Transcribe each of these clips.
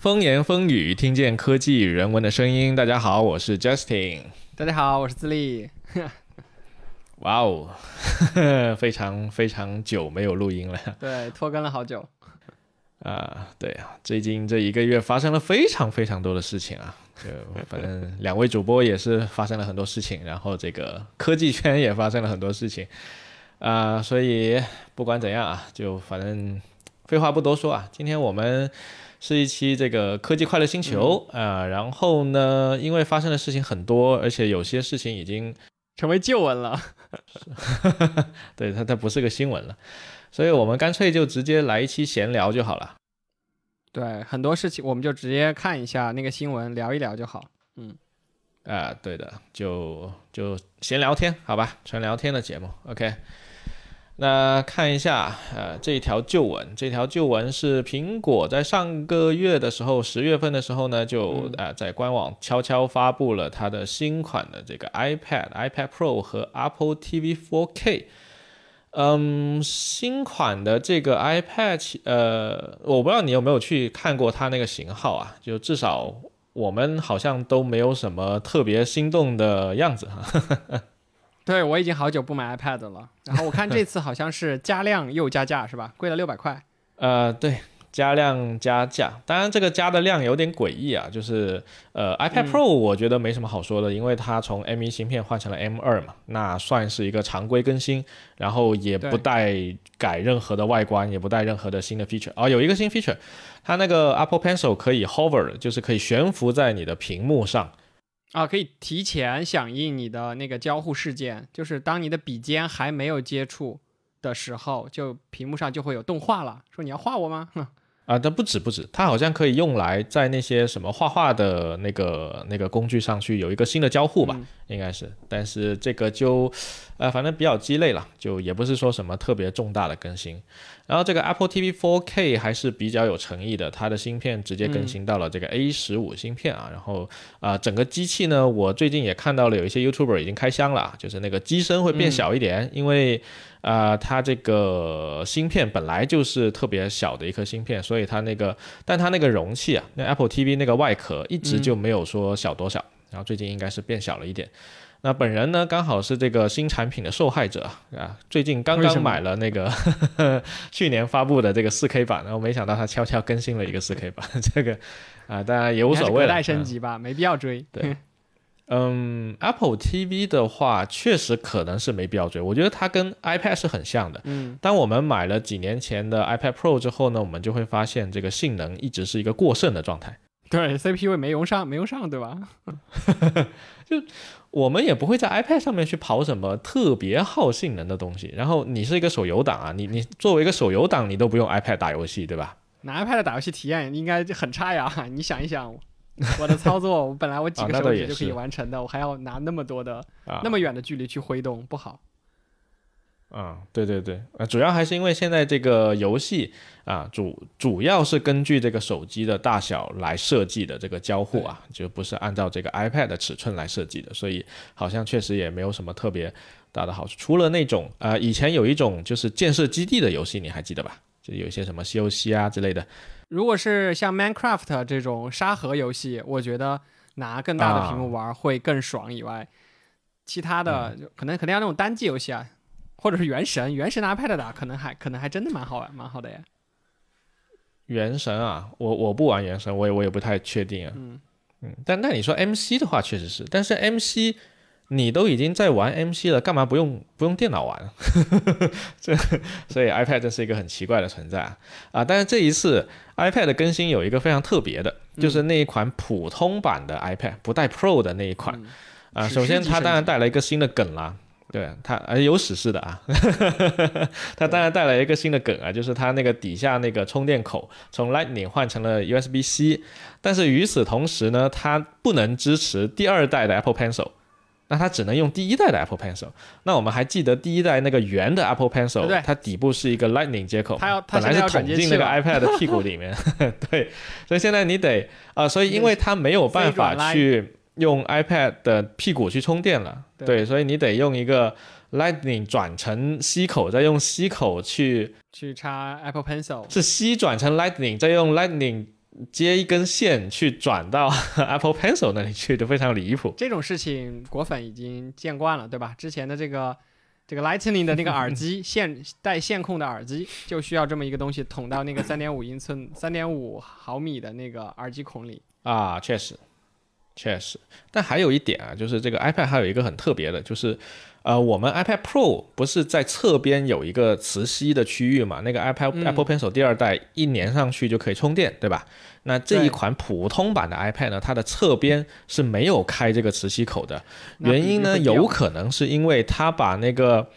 风言风语，听见科技与人文的声音。大家好，我是 Justin。大家好，我是自立。哇哦，非常非常久没有录音了。对，拖更了好久。啊，对啊，最近这一个月发生了非常非常多的事情啊。就反正两位主播也是发生了很多事情，然后这个科技圈也发生了很多事情啊。所以不管怎样啊，就反正废话不多说啊，今天我们。是一期这个科技快乐星球啊，然后呢，因为发生的事情很多，而且有些事情已经成为旧闻了，对它它不是个新闻了，所以我们干脆就直接来一期闲聊就好了。对，很多事情我们就直接看一下那个新闻，聊一聊就好。嗯，啊，对的，就就闲聊天，好吧，纯聊天的节目，OK。那看一下，呃，这条旧闻，这条旧闻是苹果在上个月的时候，十月份的时候呢，就呃在官网悄悄发布了它的新款的这个 iPad、iPad Pro 和 Apple TV 4K。嗯，新款的这个 iPad，呃，我不知道你有没有去看过它那个型号啊？就至少我们好像都没有什么特别心动的样子哈。对，我已经好久不买 iPad 了。然后我看这次好像是加量又加价，是吧？贵了六百块。呃，对，加量加价。当然，这个加的量有点诡异啊。就是呃，iPad Pro 我觉得没什么好说的，因为它从 M1 芯片换成了 M2 嘛，那算是一个常规更新，然后也不带改任何的外观，也不带任何的新的 feature。哦，有一个新 feature，它那个 Apple Pencil 可以 hover，就是可以悬浮在你的屏幕上。啊，可以提前响应你的那个交互事件，就是当你的笔尖还没有接触的时候，就屏幕上就会有动画了，说你要画我吗？啊，但不止不止，它好像可以用来在那些什么画画的那个那个工具上去有一个新的交互吧，应该是。但是这个就，呃，反正比较鸡肋了，就也不是说什么特别重大的更新。然后这个 Apple TV 4K 还是比较有诚意的，它的芯片直接更新到了这个 A 十五芯片啊。然后啊，整个机器呢，我最近也看到了有一些 YouTuber 已经开箱了，就是那个机身会变小一点，因为。啊，它这个芯片本来就是特别小的一颗芯片，所以它那个，但它那个容器啊，那 Apple TV 那个外壳一直就没有说小多少，然后最近应该是变小了一点。那本人呢，刚好是这个新产品的受害者啊，最近刚刚买了那个 去年发布的这个 4K 版，然后没想到它悄悄更新了一个 4K 版，这个啊，当然也无所谓了，代升级吧，没必要追。对。嗯，Apple TV 的话，确实可能是没必要追。我觉得它跟 iPad 是很像的。嗯，当我们买了几年前的 iPad Pro 之后呢，我们就会发现这个性能一直是一个过剩的状态。对，CPU 也没用上，没用上，对吧？就我们也不会在 iPad 上面去跑什么特别耗性能的东西。然后你是一个手游党啊，你你作为一个手游党，你都不用 iPad 打游戏，对吧？拿 iPad 打游戏体验应该很差呀，你想一想。我的操作，我本来我几 个手指就可以完成的，我还要拿那么多的、那么远的距离去挥动，不好。啊，对对对，啊，主要还是因为现在这个游戏啊，主主要是根据这个手机的大小来设计的这个交互啊，就不是按照这个 iPad 的尺寸来设计的，所以好像确实也没有什么特别大的好处。除了那种啊，以前有一种就是建设基地的游戏，你还记得吧？就有一些什么西游记啊之类的。如果是像 Minecraft 这种沙盒游戏，我觉得拿更大的屏幕玩会更爽。以外，其他的可能肯定要那种单机游戏啊，或者是原神，原神拿 iPad 打，可能还可能还真的蛮好玩，蛮好的呀。原神啊，我我不玩原神，我也我也不太确定啊。嗯嗯，但那你说 MC 的话，确实是，但是 MC。你都已经在玩 MC 了，干嘛不用不用电脑玩？这所以 iPad 这是一个很奇怪的存在啊！啊，但是这一次 iPad 的更新有一个非常特别的，就是那一款普通版的 iPad 不带 Pro 的那一款啊。首先，它当然带来一个新的梗啦，对它啊有史诗的啊，它当然带来一个新的梗啊，就是它那个底下那个充电口从 Lightning 换成了 USB-C，但是与此同时呢，它不能支持第二代的 Apple Pencil。那它只能用第一代的 Apple Pencil。那我们还记得第一代那个圆的 Apple Pencil，它底部是一个 Lightning 接口，本来是捅进那个 iPad 的屁股里面。对，所以现在你得啊，所以因为它没有办法去用 iPad 的屁股去充电了，对，所以你得用一个 Lightning 转成 C 口，再用 C 口去去插 Apple Pencil，是 C 转成 Lightning，再用 Lightning。接一根线去转到 Apple Pencil 那里去，就非常离谱。这种事情果粉已经见惯了，对吧？之前的这个这个 Lightning 的那个耳机 线带线控的耳机，就需要这么一个东西捅到那个三点五英寸、三点五毫米的那个耳机孔里啊，确实，确实。但还有一点啊，就是这个 iPad 还有一个很特别的，就是。呃，我们 iPad Pro 不是在侧边有一个磁吸的区域嘛？那个 iPad Apple Pencil 第二代一粘上去就可以充电，对吧？那这一款普通版的 iPad 呢，它的侧边是没有开这个磁吸口的。原因呢，有可能是因为它把那个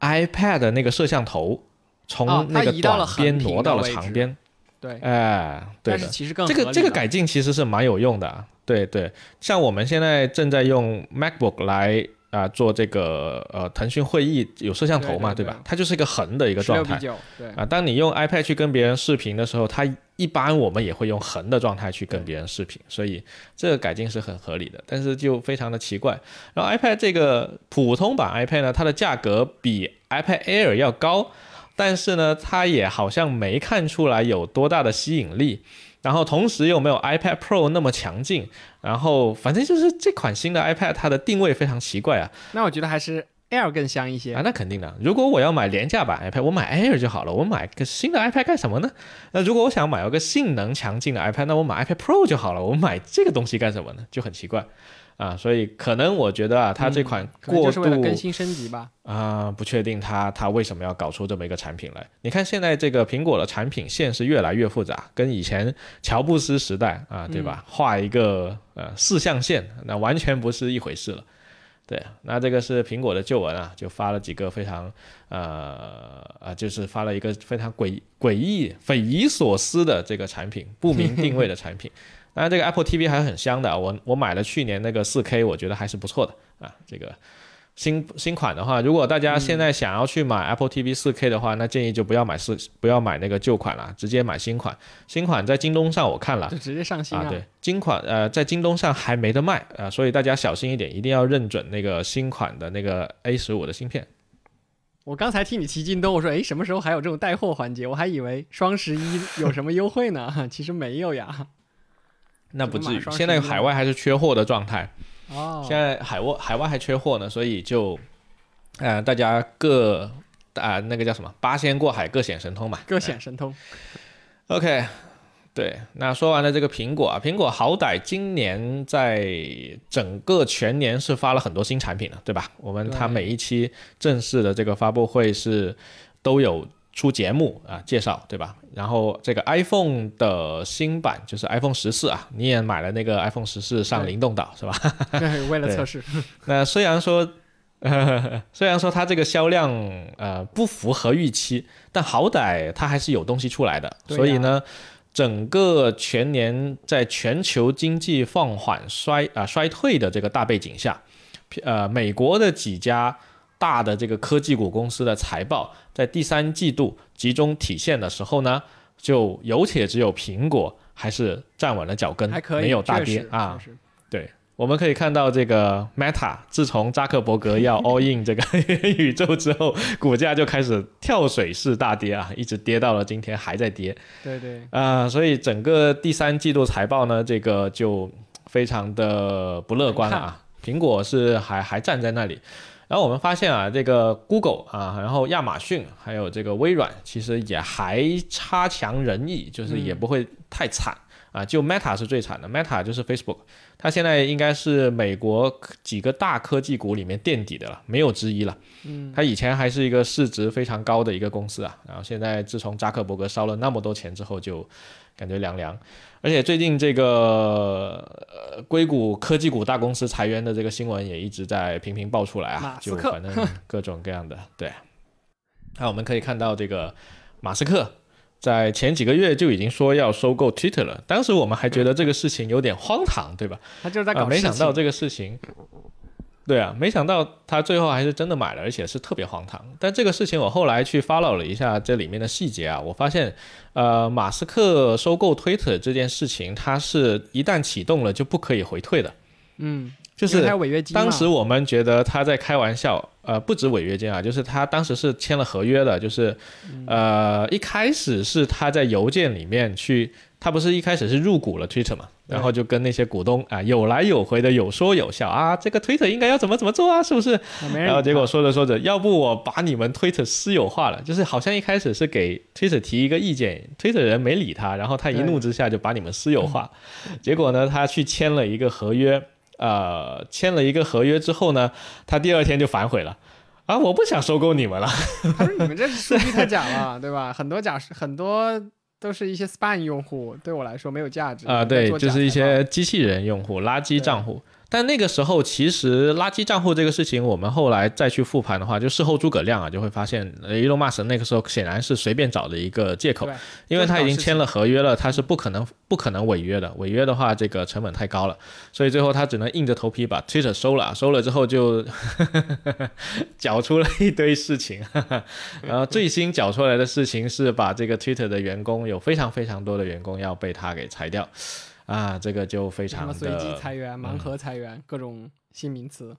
iPad 的那个摄像头从那个短边挪到了长边。对，哎，对的。其实更这个这个改进其实是蛮有用的。对对，像我们现在正在用 MacBook 来。啊，做这个呃，腾讯会议有摄像头嘛，对吧？它就是一个横的一个状态。对啊，当你用 iPad 去跟别人视频的时候，它一般我们也会用横的状态去跟别人视频，所以这个改进是很合理的。但是就非常的奇怪，然后 iPad 这个普通版 iPad 呢，它的价格比 iPad Air 要高，但是呢，它也好像没看出来有多大的吸引力。然后同时又没有 iPad Pro 那么强劲，然后反正就是这款新的 iPad 它的定位非常奇怪啊。那我觉得还是 Air 更香一些啊。那肯定的，如果我要买廉价版 iPad，我买 Air 就好了。我买个新的 iPad 干什么呢？那如果我想买一个性能强劲的 iPad，那我买 iPad Pro 就好了。我买这个东西干什么呢？就很奇怪。啊，所以可能我觉得啊，它这款过度更新升级吧。啊，不确定它它为什么要搞出这么一个产品来。你看现在这个苹果的产品线是越来越复杂，跟以前乔布斯时代啊，对吧？画一个呃四象限，那完全不是一回事了。对，那这个是苹果的旧闻啊，就发了几个非常呃呃，就是发了一个非常诡诡异、匪夷所思的这个产品，不明定位的产品。当然，这个 Apple TV 还是很香的。我我买了去年那个 4K，我觉得还是不错的啊。这个新新款的话，如果大家现在想要去买 Apple TV 4K 的话，那建议就不要买四不要买那个旧款了，直接买新款。新款在京东上我看了，就直接上新啊。对，新款呃在京东上还没得卖啊，所以大家小心一点，一定要认准那个新款的那个 A 十五的芯片。我刚才听你提京东，我说哎，什么时候还有这种带货环节？我还以为双十一有什么优惠呢，其实没有呀。那不至于，现在海外还是缺货的状态。哦，现在海外海外还缺货呢，所以就，呃，大家各啊那个叫什么八仙过海各显神通嘛，各显神通。OK，对，那说完了这个苹果啊，苹果好歹今年在整个全年是发了很多新产品的，对吧？我们它每一期正式的这个发布会是都有。出节目啊，介绍对吧？然后这个 iPhone 的新版就是 iPhone 十四啊，你也买了那个 iPhone 十四上灵动岛是吧？对，为了测试。那虽然说，虽然说它这个销量呃不符合预期，但好歹它还是有东西出来的。所以呢，整个全年在全球经济放缓衰啊衰退的这个大背景下，呃，美国的几家。大的这个科技股公司的财报在第三季度集中体现的时候呢，就有且只有苹果还是站稳了脚跟，没有大跌啊。对，我们可以看到这个 Meta 自从扎克伯格要 all in 这个宇宙之后，股价就开始跳水式大跌啊，一直跌到了今天还在跌。对对啊，所以整个第三季度财报呢，这个就非常的不乐观了啊。苹果是还还站在那里。然后我们发现啊，这个 Google 啊，然后亚马逊还有这个微软，其实也还差强人意，就是也不会太惨啊。就 Meta 是最惨的，Meta 就是 Facebook，它现在应该是美国几个大科技股里面垫底的了，没有之一了。嗯，它以前还是一个市值非常高的一个公司啊，然后现在自从扎克伯格烧了那么多钱之后，就感觉凉凉。而且最近这个呃硅谷科技股大公司裁员的这个新闻也一直在频频爆出来啊，就反正 各种各样的。对，那我们可以看到这个马斯克在前几个月就已经说要收购 Twitter 了，当时我们还觉得这个事情有点荒唐，对吧？他就是在搞没想到这个事情。对啊，没想到他最后还是真的买了，而且是特别荒唐。但这个事情我后来去 follow 了一下这里面的细节啊，我发现，呃，马斯克收购 Twitter 这件事情，它是一旦启动了就不可以回退的。嗯，就是违约金。当时我们觉得他在开玩笑，呃，不止违约金啊，就是他当时是签了合约的，就是呃，一开始是他在邮件里面去，他不是一开始是入股了 Twitter 嘛，然后就跟那些股东啊有来有回的有说有笑啊，这个 Twitter 应该要怎么怎么做啊，是不是？然后结果说着说着，要不我把你们 Twitter 私有化了，就是好像一开始是给 Twitter 提一个意见，Twitter 人没理他，然后他一怒之下就把你们私有化，结果呢，他去签了一个合约。呃，签了一个合约之后呢，他第二天就反悔了，啊，我不想收购你们了。他说你们这数据太假了，对吧？很多假很多都是一些 Span 用户，对我来说没有价值。啊，对，就是一些机器人用户、垃圾账户。但那个时候，其实垃圾账户这个事情，我们后来再去复盘的话，就事后诸葛亮啊，就会发现，Elon Musk 那个时候显然是随便找的一个借口，因为他已经签了合约了，他是不可能不可能违约的，违约的话这个成本太高了，所以最后他只能硬着头皮把 Twitter 收了，收了之后就 搅出了一堆事情，然后最新搅出来的事情是把这个 Twitter 的员工有非常非常多的员工要被他给裁掉。啊，这个就非常的随机裁员、盲盒裁员，各种新名词。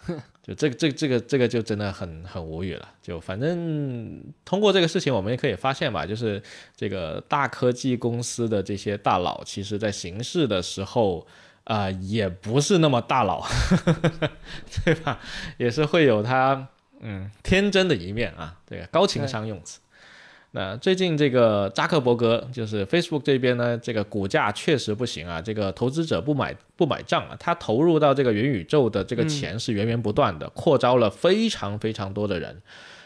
就这个、这、这个、这个就真的很很无语了。就反正通过这个事情，我们也可以发现吧，就是这个大科技公司的这些大佬，其实在行事的时候啊，也不是那么大佬，对吧？也是会有他嗯天真的一面啊，这个，高情商用词。那最近这个扎克伯格就是 Facebook 这边呢，这个股价确实不行啊，这个投资者不买不买账啊，他投入到这个元宇宙的这个钱是源源不断的，扩招了非常非常多的人，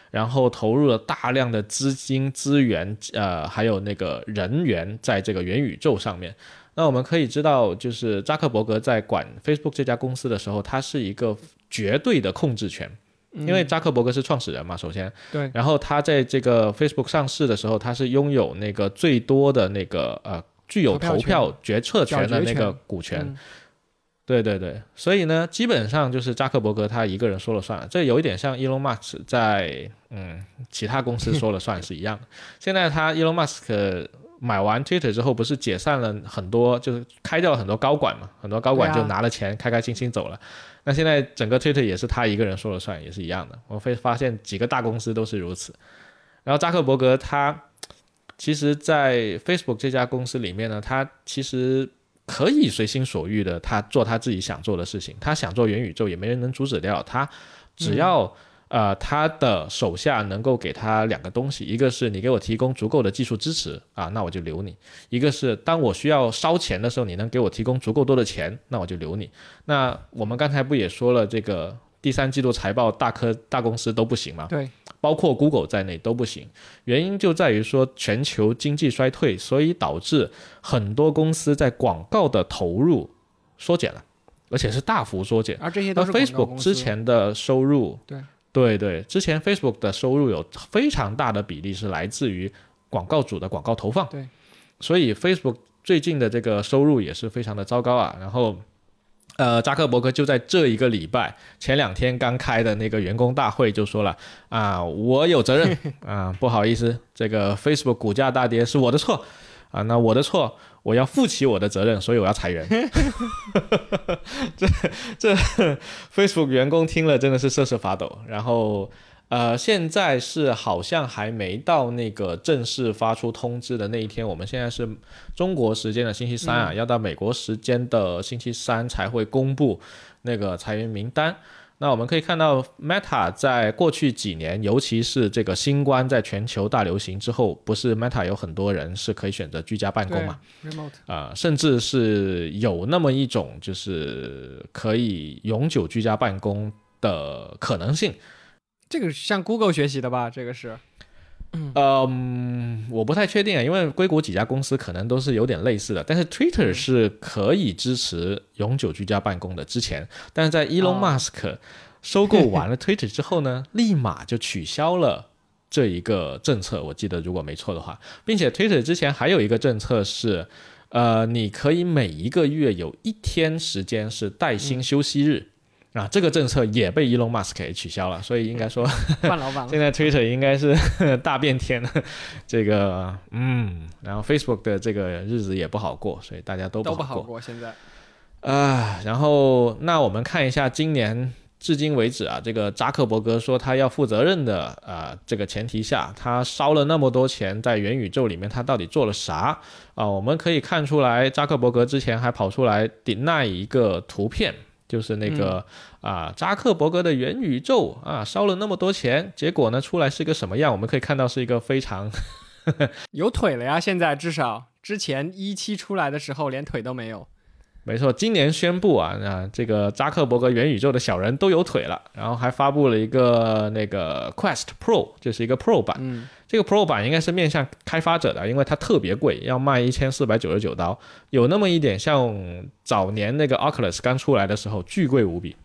然后投入了大量的资金资源，呃，还有那个人员在这个元宇宙上面。那我们可以知道，就是扎克伯格在管 Facebook 这家公司的时候，他是一个绝对的控制权。因为扎克伯格是创始人嘛，首先，对，然后他在这个 Facebook 上市的时候，他是拥有那个最多的那个呃具有投票决策权的那个股权，对对对，所以呢，基本上就是扎克伯格他一个人说了算，这有一点像 Elon Musk 在嗯其他公司说了算是一样的。现在他 Elon Musk 买完 Twitter 之后，不是解散了很多，就是开掉了很多高管嘛，很多高管就拿了钱开开心心走了。那现在整个 Twitter 也是他一个人说了算，也是一样的。我会发现几个大公司都是如此。然后扎克伯格他其实，在 Facebook 这家公司里面呢，他其实可以随心所欲的，他做他自己想做的事情。他想做元宇宙，也没人能阻止掉他，只要。呃，他的手下能够给他两个东西，一个是你给我提供足够的技术支持啊，那我就留你；一个是当我需要烧钱的时候，你能给我提供足够多的钱，那我就留你。那我们刚才不也说了，这个第三季度财报大科大公司都不行吗？对，包括 Google 在内都不行。原因就在于说全球经济衰退，所以导致很多公司在广告的投入缩减了，而且是大幅缩减。而这些都是 Facebook 之前的收入。对。对对，之前 Facebook 的收入有非常大的比例是来自于广告主的广告投放，对，所以 Facebook 最近的这个收入也是非常的糟糕啊。然后，呃，扎克伯格就在这一个礼拜前两天刚开的那个员工大会就说了啊，我有责任 啊，不好意思，这个 Facebook 股价大跌是我的错啊，那我的错。我要负起我的责任，所以我要裁员。这这 Facebook 员工听了真的是瑟瑟发抖。然后，呃，现在是好像还没到那个正式发出通知的那一天。我们现在是中国时间的星期三啊，要到美国时间的星期三才会公布那个裁员名单。那我们可以看到，Meta 在过去几年，尤其是这个新冠在全球大流行之后，不是 Meta 有很多人是可以选择居家办公嘛？啊，甚至是有那么一种就是可以永久居家办公的可能性。这个向 Google 学习的吧？这个是。嗯，我不太确定啊，因为硅谷几家公司可能都是有点类似的。但是 Twitter 是可以支持永久居家办公的。之前，但是在 Elon Musk 收购完了 Twitter 之后呢，立马就取消了这一个政策。我记得如果没错的话，并且 Twitter 之前还有一个政策是，呃，你可以每一个月有一天时间是带薪休息日。啊，这个政策也被 Elon Musk 给取消了，所以应该说，换老板了。现在 Twitter 应该是 大变天了，这个嗯，然后 Facebook 的这个日子也不好过，所以大家都都不好过。现在，啊，然后那我们看一下今年至今为止啊，这个扎克伯格说他要负责任的啊，这个前提下，他烧了那么多钱在元宇宙里面，他到底做了啥啊？我们可以看出来，扎克伯格之前还跑出来顶那一个图片，就是那个啊，扎克伯格的元宇宙啊，烧了那么多钱，结果呢出来是一个什么样？我们可以看到是一个非常 有腿了呀，现在至少之前一期出来的时候连腿都没有。没错，今年宣布啊，那这个扎克伯格元宇宙的小人都有腿了，然后还发布了一个那个 Quest Pro，就是一个 Pro 版。嗯，这个 Pro 版应该是面向开发者的，因为它特别贵，要卖一千四百九十九刀，有那么一点像早年那个 Oculus 刚出来的时候巨贵无比。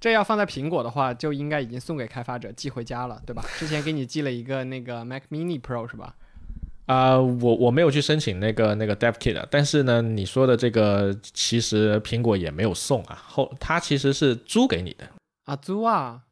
这要放在苹果的话，就应该已经送给开发者寄回家了，对吧？之前给你寄了一个那个 Mac Mini Pro 是吧？啊、我我没有去申请那个那个 Dev Kit，的但是呢，你说的这个其实苹果也没有送啊，后它其实是租给你的，啊，租啊，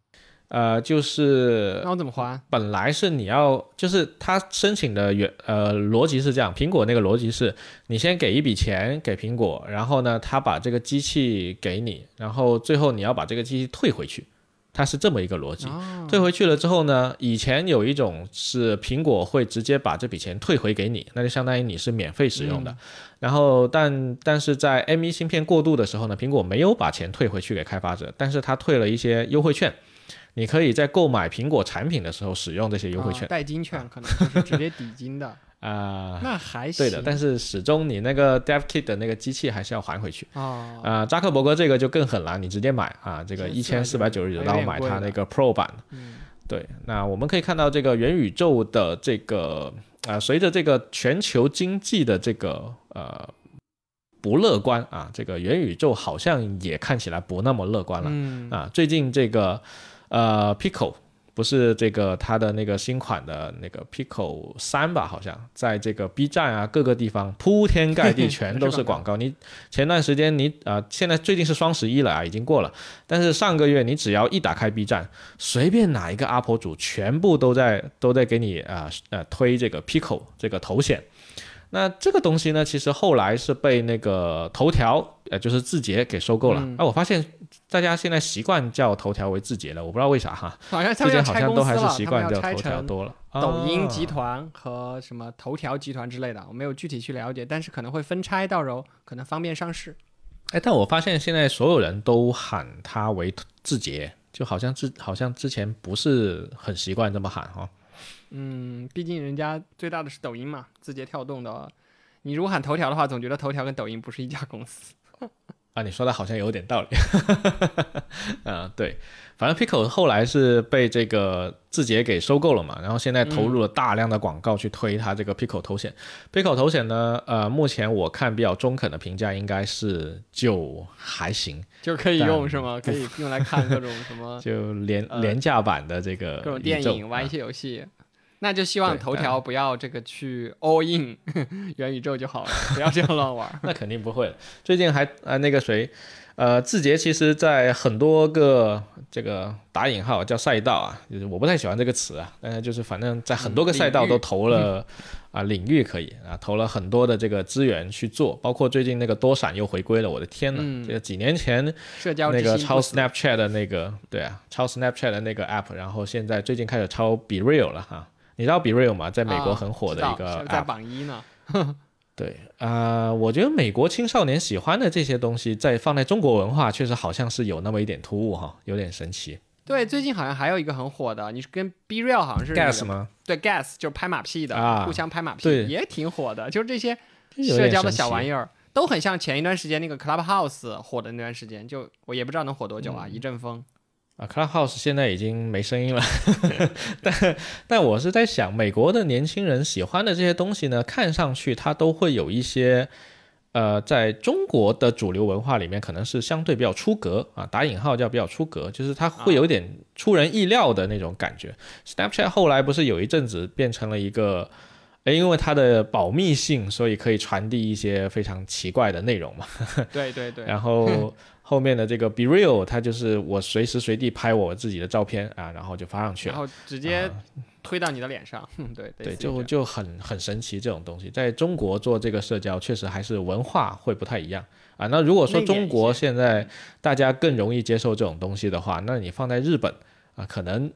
呃，就是那我怎么还？本来是你要，就是他申请的原呃逻辑是这样，苹果那个逻辑是你先给一笔钱给苹果，然后呢，他把这个机器给你，然后最后你要把这个机器退回去，它是这么一个逻辑。哦退回去了之后呢，以前有一种是苹果会直接把这笔钱退回给你，那就相当于你是免费使用的。然后但但是在 M1 芯片过渡的时候呢，苹果没有把钱退回去给开发者，但是他退了一些优惠券。你可以在购买苹果产品的时候使用这些优惠券啊代金券可能就是直接抵金的，啊、那还行。对的，但是始终你那个 Dev Kit 的那个机器还是要还回去。哦，啊、扎克伯格这个就更狠了，你直接买啊，这个一千四百九十九刀买它那个 Pro 版。嗯对，那我们可以看到这个元宇宙的这个啊、随着这个全球经济的这个呃不乐观啊，这个元宇宙好像也看起来不那么乐观了。嗯啊，最近这个呃 Pico 不是这个它的那个新款的那个 Pico 三吧，好像在这个 B 站啊各个地方铺天盖地 全都是广告。你前段时间你啊、呃现在最近是双十一了啊，已经过了，但是上个月你只要一打开 B 站，随便哪一个 UP 主全部都在都在给你啊呃推这个 Pico 这个头显。那这个东西呢，其实后来是被那个头条，呃，就是字节给收购了。嗯啊，我发现大家现在习惯叫头条为字节了，我不知道为啥哈。好像他之前好像都还是习惯叫头条多了。抖音啊集团和什么头条集团之类的，我没有具体去了解，但是可能会分拆，到时候可能方便上市。哎，但我发现现在所有人都喊它为字节，就好像之好像之前不是很习惯这么喊哈。嗯，毕竟人家最大的是抖音嘛，字节跳动的。你如果喊头条的话，总觉得头条跟抖音不是一家公司。啊，你说的好像有点道理。嗯，对，反正 Pico 后来是被这个字节给收购了嘛，然后现在投入了大量的广告去推它这个 Pico 头显。Pico 头显呢，呃，目前我看比较中肯的评价应该是就还行，就可以用是吗？可以用来看各种什么 就廉呃廉价版的这个各种电影，玩一啊些游戏。那就希望头条不要这个去 all in 元宇宙就好了，不要这样乱玩。那肯定不会。最近还呃那个谁，呃字节其实在很多个这个打引号叫赛道啊，就是我不太喜欢这个词啊，但是就是反正在很多个赛道都投了啊、领域可以啊投了很多的这个资源去做，包括最近那个多闪又回归了，我的天呐，嗯这个几年前社交那个抄心不死 Snapchat 的那个对啊，抄 Snapchat 的那个 app，然后现在最近开始抄 Be Real 了哈。你知道 Be Real 吗？在美国啊很火的一个是在榜一呢。对啊、我觉得美国青少年喜欢的这些东西，在放在中国文化，确实好像是有那么一点突兀哈，有点神奇。对，最近好像还有一个很火的，你是跟 B Real 好像是那个 Gas 吗？对，Gas 就是拍马屁的，啊互相拍马屁，也挺火的。就是这些社交的小玩意儿，都很像前一段时间那个 Clubhouse 火的那段时间，就我也不知道能火多久嗯啊，一阵风。啊，Clubhouse 现在已经没声音了，但但我是在想，美国的年轻人喜欢的这些东西呢，看上去它都会有一些，呃，在中国的主流文化里面，可能是相对比较出格啊，打引号叫比较出格，就是它会有点出人意料的那种感觉。Snapchat 后来不是有一阵子变成了一个。诶，因为它的保密性，所以可以传递一些非常奇怪的内容嘛。对对对。然后 后面的这个 Be Real，它就是我随时随地拍我自己的照片啊，然后就发上去，然后直接推到你的脸上。对 对，就就很很神奇这种东西，在中国做这个社交确实还是文化会不太一样啊。那如果说中国现在大家更容易接受这种东西的话，那你放在日本啊，可能。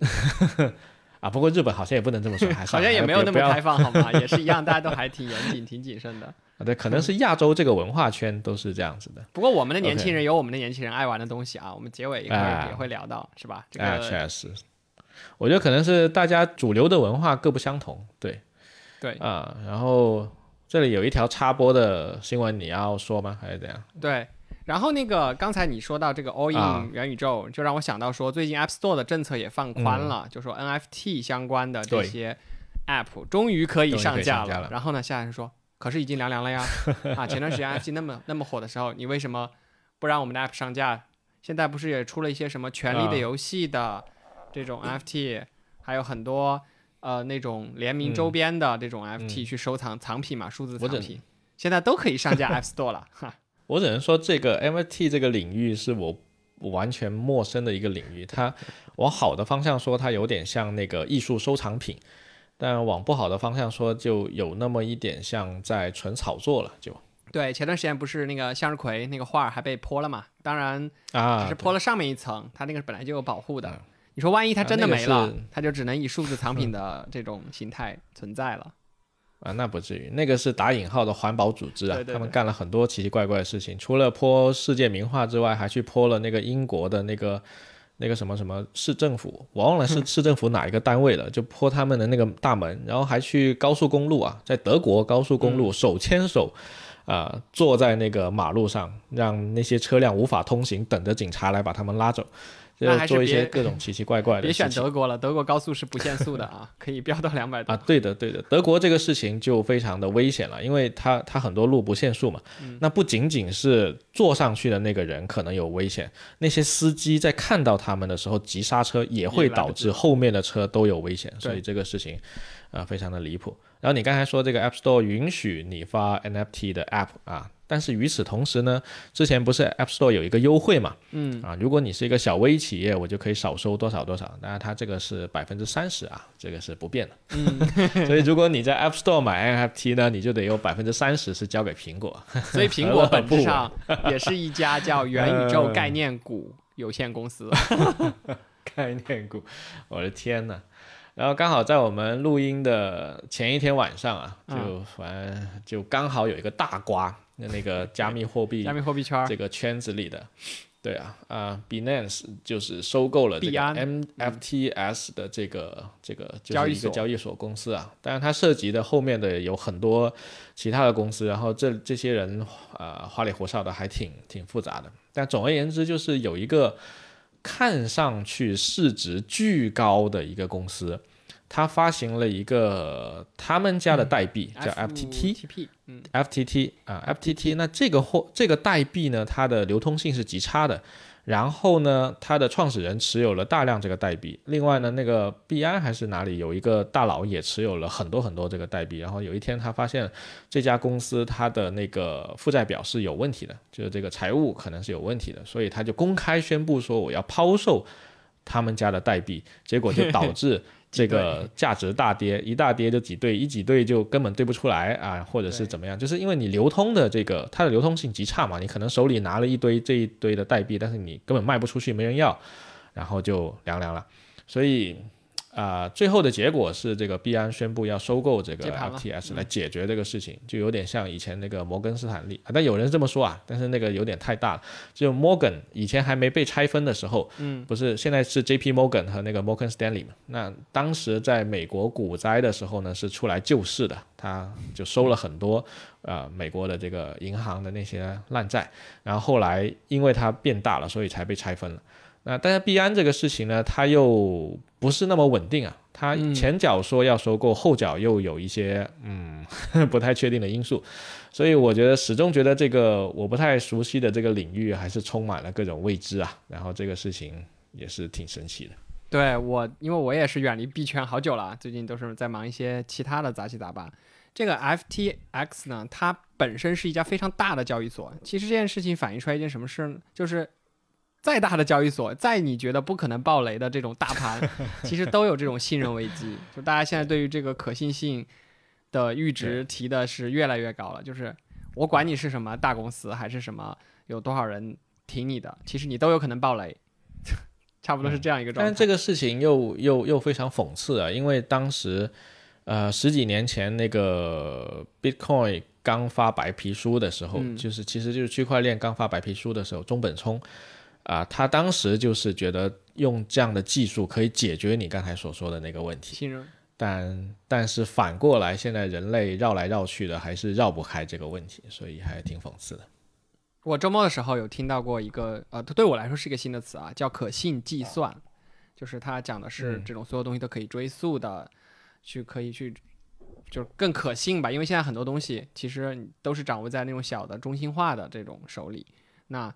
啊，不过日本好像也不能这么说，好像也没有那么开放，好吗？也是一样，大家都还挺严谨、挺谨慎的。啊，对，可能是亚洲这个文化圈都是这样子的。不过我们的年轻人有我们的年轻人爱玩的东西啊，我们结尾也会也会聊到，是吧？啊，确实，我觉得可能是大家主流的文化各不相同，对，对啊。然后这里有一条插播的新闻，你要说吗？还是怎样？对。然后那个刚才你说到这个 All In 元宇宙，就让我想到说，最近 App Store 的政策也放宽了，就说 NFT 相关的这些 App 终于可以上架了。然后呢，下人说，可是已经凉凉了呀！啊，前段时间 NFT 那么那么火的时候，你为什么不让我们的 App 上架？现在不是也出了一些什么权力的游戏的这种 NFT，还有很多呃那种联名周边的这种 NFT 去收藏藏品嘛，数字藏品，现在都可以上架 App Store 了，哈。我只能说，这个 MFT 这个领域是我完全陌生的一个领域。它 往好的方向说，它有点像那个艺术收藏品；但往不好的方向说，就有那么一点像在纯炒作了。就对，前段时间不是那个向日葵那个画还被泼了嘛？当然啊，只是泼了上面一层，它那个本来就有保护的。你说万一它真的没了，它就只能以数字藏品的 这种形态存在了。啊，那不至于，那个是打引号的环保组织啊，他们干了很多奇奇怪怪的事情，除了泼世界名画之外，还去泼了那个英国的那个那个什么什么市政府，我忘了是 市政府哪一个单位了，就泼他们的那个大门，然后还去高速公路啊，在德国高速公路手牵手啊，坐在那个马路上，让那些车辆无法通行，等着警察来把他们拉走。那做一些各种奇奇怪怪的。别选德国了，德国高速是不限速的啊，可以飙到两百多。啊，对的对的，德国这个事情就非常的危险了，因为它它很多路不限速嘛。那不仅仅是坐上去的那个人可能有危险，那些司机在看到他们的时候急刹车，也会导致后面的车都有危险。所以这个事情啊，非常的离谱。然后你刚才说这个 App Store 允许你发 NFT 的 App 啊。但是与此同时呢，之前不是 App Store 有一个优惠嘛？嗯啊，如果你是一个小微企业，我就可以少收多少多少。当然，它这个是百分之三十啊，这个是不变的。嗯，所以如果你在 App Store 买 NFT 呢，你就得有百分之三十是交给苹果。所以苹果 本质上 也是一家叫元宇宙概念股有限公司。概念股，我的天呐！然后刚好在我们录音的前一天晚上啊，就反正就刚好有一个大瓜。那那个加密货币，加密货币圈这个圈子里的，对啊，啊，Binance 就是收购了这个 MFTS 的这个这个就是一个交易所。公司啊，当然它涉及的后面的有很多其他的公司，然后这这些人啊花里胡哨的还挺挺复杂的，但总而言之就是有一个看上去市值巨高的一个公司。它发行了一个他们家的代币，叫 FTT，嗯，FTT 啊，FTT。那这个货这个代币呢，它的流通性是极差的。然后呢，它的创始人持有了大量这个代币。另外呢，那个币安还是哪里有一个大佬也持有了很多很多这个代币。然后有一天他发现这家公司它的那个负债表是有问题的，就是这个财务可能是有问题的，所以他就公开宣布说我要抛售他们家的代币。结果就导 致。这个价值大跌，一大跌就挤兑，一挤兑就根本兑不出来啊，或者是怎么样？就是因为你流通的这个它的流通性极差嘛，你可能手里拿了一堆这一堆的代币，但是你根本卖不出去，没人要，然后就凉凉了，所以。啊，最后的结果是这个币安宣布要收购这个 FTS 来解决这个事情，就有点像以前那个摩根斯坦利，但有人这么说啊，但是那个有点太大了。就 Morgan 以前还没被拆分的时候，嗯，不是现在是 JP Morgan 和那个 Morgan Stanley 嘛？那当时在美国股灾的时候呢，是出来救市的，他就收了很多呃美国的这个银行的那些烂债，然后后来因为它变大了，所以才被拆分了。那但是币安这个事情呢，它又不是那么稳定啊。它前脚说要收购，后脚又有一些嗯 不太确定的因素，所以我觉得始终觉得这个我不太熟悉的这个领域还是充满了各种未知啊。然后这个事情也是挺神奇的。对我，因为我也是远离币圈好久了，最近都是在忙一些其他的杂七杂八。这个 FTX 呢，它本身是一家非常大的交易所。其实这件事情反映出来一件什么事呢？就是再大的交易所，在你觉得不可能爆雷的这种大盘，其实都有这种信任危机。就大家现在对于这个可信性的阈值提的是越来越高了。就是我管你是什么大公司还是什么，有多少人挺你的，其实你都有可能爆雷。差不多是这样一个状态。但这个事情又又又非常讽刺啊，因为当时。呃，十几年前那个 Bitcoin 刚发白皮书的时候，就是其实就是区块链刚发白皮书的时候，中本聪啊，他当时就是觉得用这样的技术可以解决你刚才所说的那个问题。但但是反过来，现在人类绕来绕去的还是绕不开这个问题，所以还挺讽刺的。我周末的时候有听到过一个呃，对我来说是一个新的词啊，叫可信计算，就是它讲的是这种所有东西都可以追溯的。去可以去，就是更可信吧，因为现在很多东西其实都是掌握在那种小的中心化的这种手里，那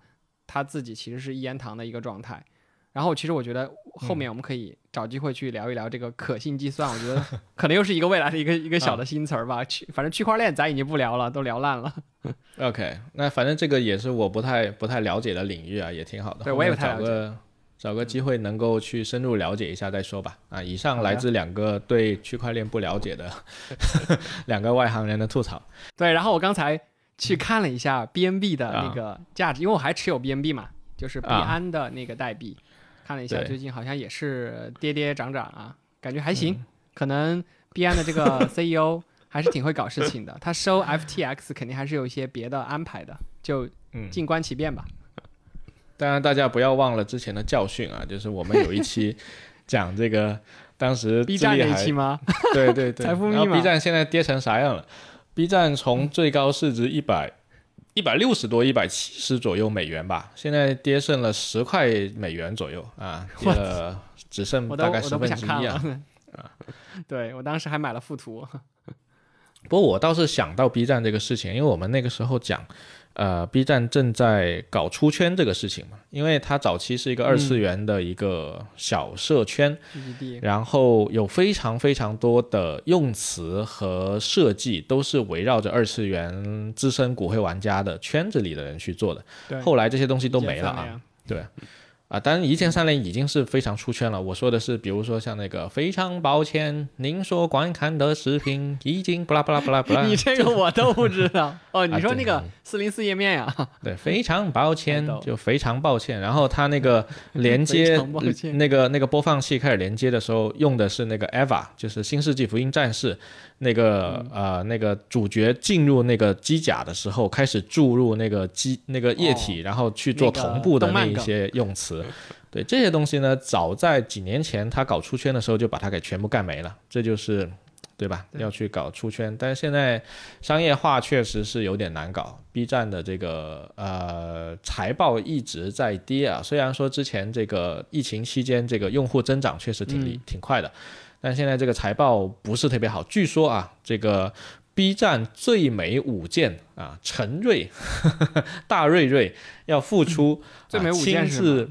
他自己其实是一言堂的一个状态。然后其实我觉得后面我们可以找机会去聊一聊这个可信计算，我觉得可能又是一个未来的一个一个小的新词儿吧。区反正区块链咱已经不聊了，都聊烂了。OK，那反正这个也是我不太不太了解的领域啊，也挺好的。对我也不太了解。找个机会能够去深入了解一下再说吧。啊，以上来自两个对区块链不了解的 两个外行人的吐槽。对，然后我刚才去看了一下 BNB 的那个价值，因为我还持有 BNB 嘛，就是币安的那个代币，看了一下最近好像也是跌跌涨涨啊，感觉还行。可能币安的这个 CEO 还是挺会搞事情的，他收 FTX 肯定还是有一些别的安排的，就静观其变吧。当然，大家不要忘了之前的教训啊！就是我们有一期 讲这个，当时 B 站那期吗？对对对。财富密码。B 站现在跌成啥样了？B 站从最高市值一百一百六十多、一百七十左右美元吧，现在跌剩了十块美元左右啊，跌了只剩大概十分之一啊！啊，对我当时还买了附图。不过我倒是想到 B 站这个事情，因为我们那个时候讲。呃，B 站正在搞出圈这个事情嘛，因为它早期是一个二次元的一个小社圈，然后有非常非常多的用词和设计都是围绕着二次元资深骨灰玩家的圈子里的人去做的，后来这些东西都没了啊，对。啊，当然，一键三连已经是非常出圈了。我说的是，比如说像那个，非常抱歉，您所观看的视频已经不啦不啦不啦不啦。你这个我都不知道 哦。你说那个四零四页面呀？对，非常抱歉，就非常抱歉。然后它那个连接 那个那个播放器开始连接的时候，用的是那个 EVA，就是《新世纪福音战士》。那个呃，那个主角进入那个机甲的时候，开始注入那个机那个液体，然后去做同步的那一些用词，对这些东西呢，早在几年前他搞出圈的时候就把它给全部干没了，这就是对吧？要去搞出圈，但是现在商业化确实是有点难搞。B 站的这个呃财报一直在跌啊，虽然说之前这个疫情期间这个用户增长确实挺挺快的。但现在这个财报不是特别好，据说啊，这个 B 站最美五件啊，陈瑞、大瑞瑞要复出，最美五件是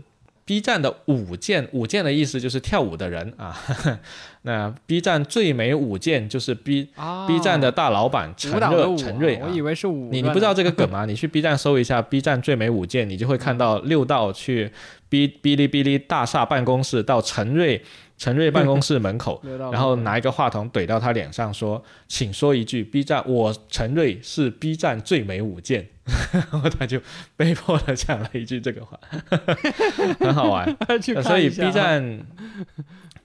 B 站的舞剑，舞剑的意思就是跳舞的人啊。那 B 站最美舞剑就是 B B 站的大老板陈瑞陈瑞啊，我以为是舞，你你不知道这个梗吗？你去 B 站搜一下 B 站最美舞剑，你就会看到六道去 B 哔哩哔哩大厦办公室到陈瑞。陈瑞办公室 门口，然后拿一个话筒怼到他脸上说：“请说一句 B 站，我陈瑞是 B 站最美舞剑。” 然后他就被迫的讲了一句这个话，很好玩。所以 B 站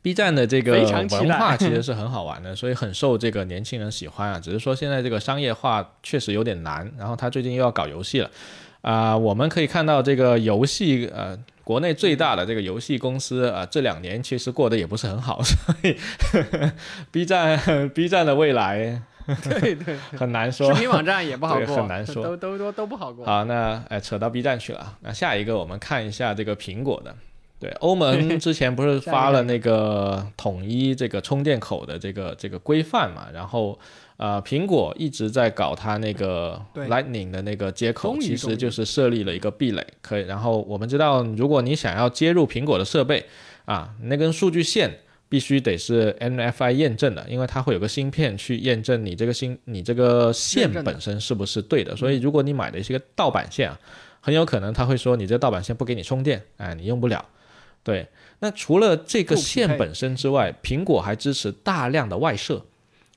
B 站的这个文化其实是很好玩的，所以很受这个年轻人喜欢啊。只是说现在这个商业化确实有点难。然后他最近又要搞游戏了啊，我们可以看到这个游戏呃。国内最大的这个游戏公司啊，这两年其实过得也不是很好，所以 B 站 B 站的未来，对对，很难说。视频网站也不好过，很难说，都都都都不好过。好，那哎，扯到 B 站去了。那下一个我们看一下这个苹果的，对，欧盟 之前不是发了那个统一这个充电口的这个这个规范嘛，然后。呃，苹果一直在搞它那个 Lightning 的那个接口，其实就是设立了一个壁垒。可以，然后我们知道，如果你想要接入苹果的设备，啊，那根数据线必须得是 NFI 验证的，因为它会有个芯片去验证你这个芯你这个线本身是不是对的。所以如果你买的是一个盗版线啊，很有可能他会说你这盗版线不给你充电，哎，你用不了。对，那除了这个线本身之外，苹果还支持大量的外设，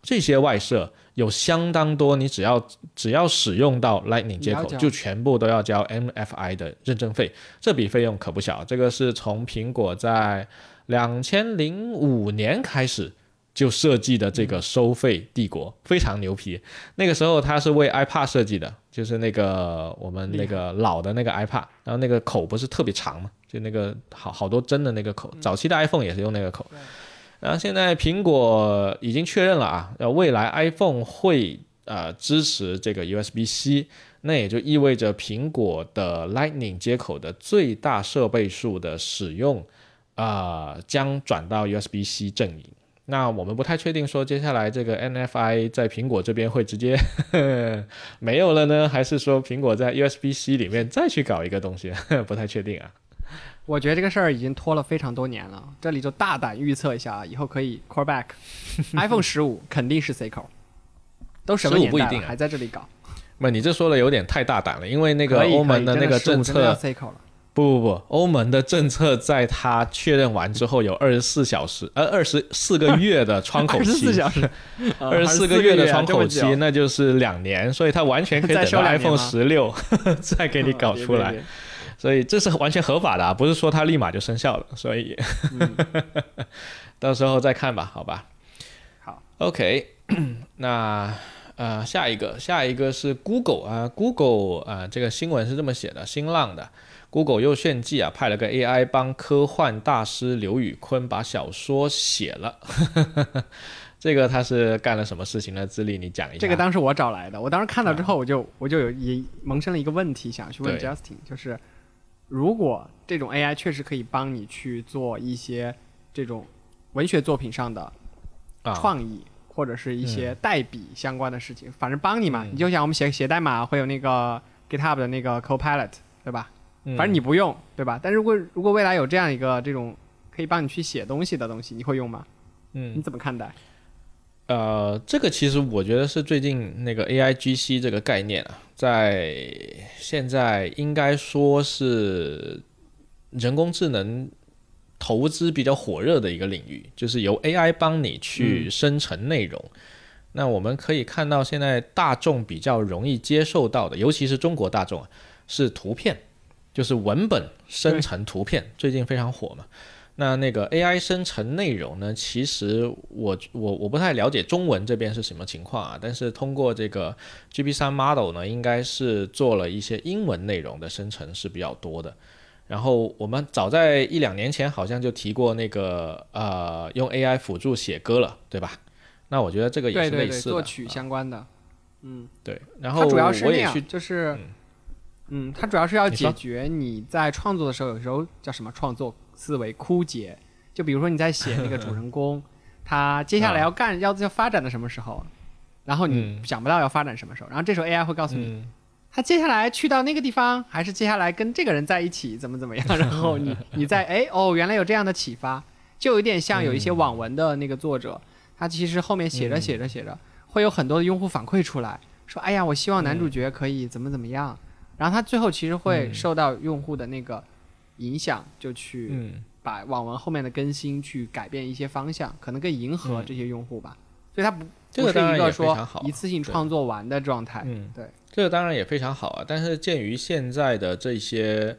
这些外设有相当多，你只要只要使用到 Lightning 接口，就全部都要交 MFI 的认证费，这笔费用可不小。这个是从苹果在两千零五年开始就设计的这个收费帝国，非常牛皮。那个时候它是为 iPad 设计的，就是那个我们那个老的那个 iPad，然后那个口不是特别长嘛。就那个好好多针的那个口，早期的 iPhone 也是用那个口，然后现在苹果已经确认了啊，未来 iPhone 会呃支持这个 USB-C，那也就意味着苹果的 Lightning 接口的最大设备数的使用啊将转到 USB-C 阵营。那我们不太确定说接下来这个 NFI 在苹果这边会直接 没有了呢，还是说苹果在 USB-C 里面再去搞一个东西，不太确定啊。我觉得这个事儿已经拖了非常多年了，这里就大胆预测一下，以后可以 call back，iPhone 十五肯定是 C 口，都什么年代了还在这里搞？不，你这说的有点太大胆了，因为那个欧盟的那个政策，不不不，欧盟的政策在他确认完之后有二十四小时，呃，二十四个月的窗口期，二十四小时，二十四个月的窗口期，那就是两年，所以他完全可以等到 iPhone 十六再给你搞出来。所以这是完全合法的啊，不是说它立马就生效了。所以，到时候再看吧，好吧。好，OK。那呃，下一个，下一个是 Google 啊，Google 啊，这个新闻是这么写的：新浪的 Google 又炫技啊，派了个 AI 帮科幻大师刘宇坤把小说写了。这个他是干了什么事情呢？资历你讲一下。这个当时我找来的，我当时看到之后，我就我就有也萌生了一个问题，想去问 Justin，就是。如果这种 AI 确实可以帮你去做一些这种文学作品上的创意，或者是一些代笔相关的事情，反正帮你嘛。你就像我们写写代码会有那个 GitHub 的那个 Copilot，对吧？反正你不用，对吧？但如果如果未来有这样一个这种可以帮你去写东西的东西，你会用吗？嗯，你怎么看待？呃，这个其实我觉得是最近那个 A I G C 这个概念啊，在现在应该说是人工智能投资比较火热的一个领域，就是由 A I 帮你去生成内容。那我们可以看到，现在大众比较容易接受到的，尤其是中国大众啊，是图片，就是文本生成图片，最近非常火嘛。那那个 AI 生成内容呢？其实我我我不太了解中文这边是什么情况啊。但是通过这个 GP3 model 呢，应该是做了一些英文内容的生成是比较多的。然后我们早在一两年前好像就提过那个呃用 AI 辅助写歌了，对吧？那我觉得这个也是类似的，作曲相关的。嗯，对。然后主要是那样，就是嗯，它主要是要解决你在创作的时候，有时候叫什么创作。思维枯竭，就比如说你在写那个主人公，他接下来要干要要发展的什么时候，然后你想不到要发展什么时候，然后这时候 AI 会告诉你，他接下来去到那个地方，还是接下来跟这个人在一起，怎么怎么样，然后你 你再哎哦，原来有这样的启发，就有点像有一些网文的那个作者，他其实后面写着写着写着，会有很多的用户反馈出来，说哎呀，我希望男主角可以怎么怎么样，然后他最后其实会受到用户的那个。影响就去把网文后面的更新去改变一些方向，可能更迎合这些用户吧。所以他不不是一个说一次性创作完的状态。嗯，对，这个当然也非常好啊。但是鉴于现在的这些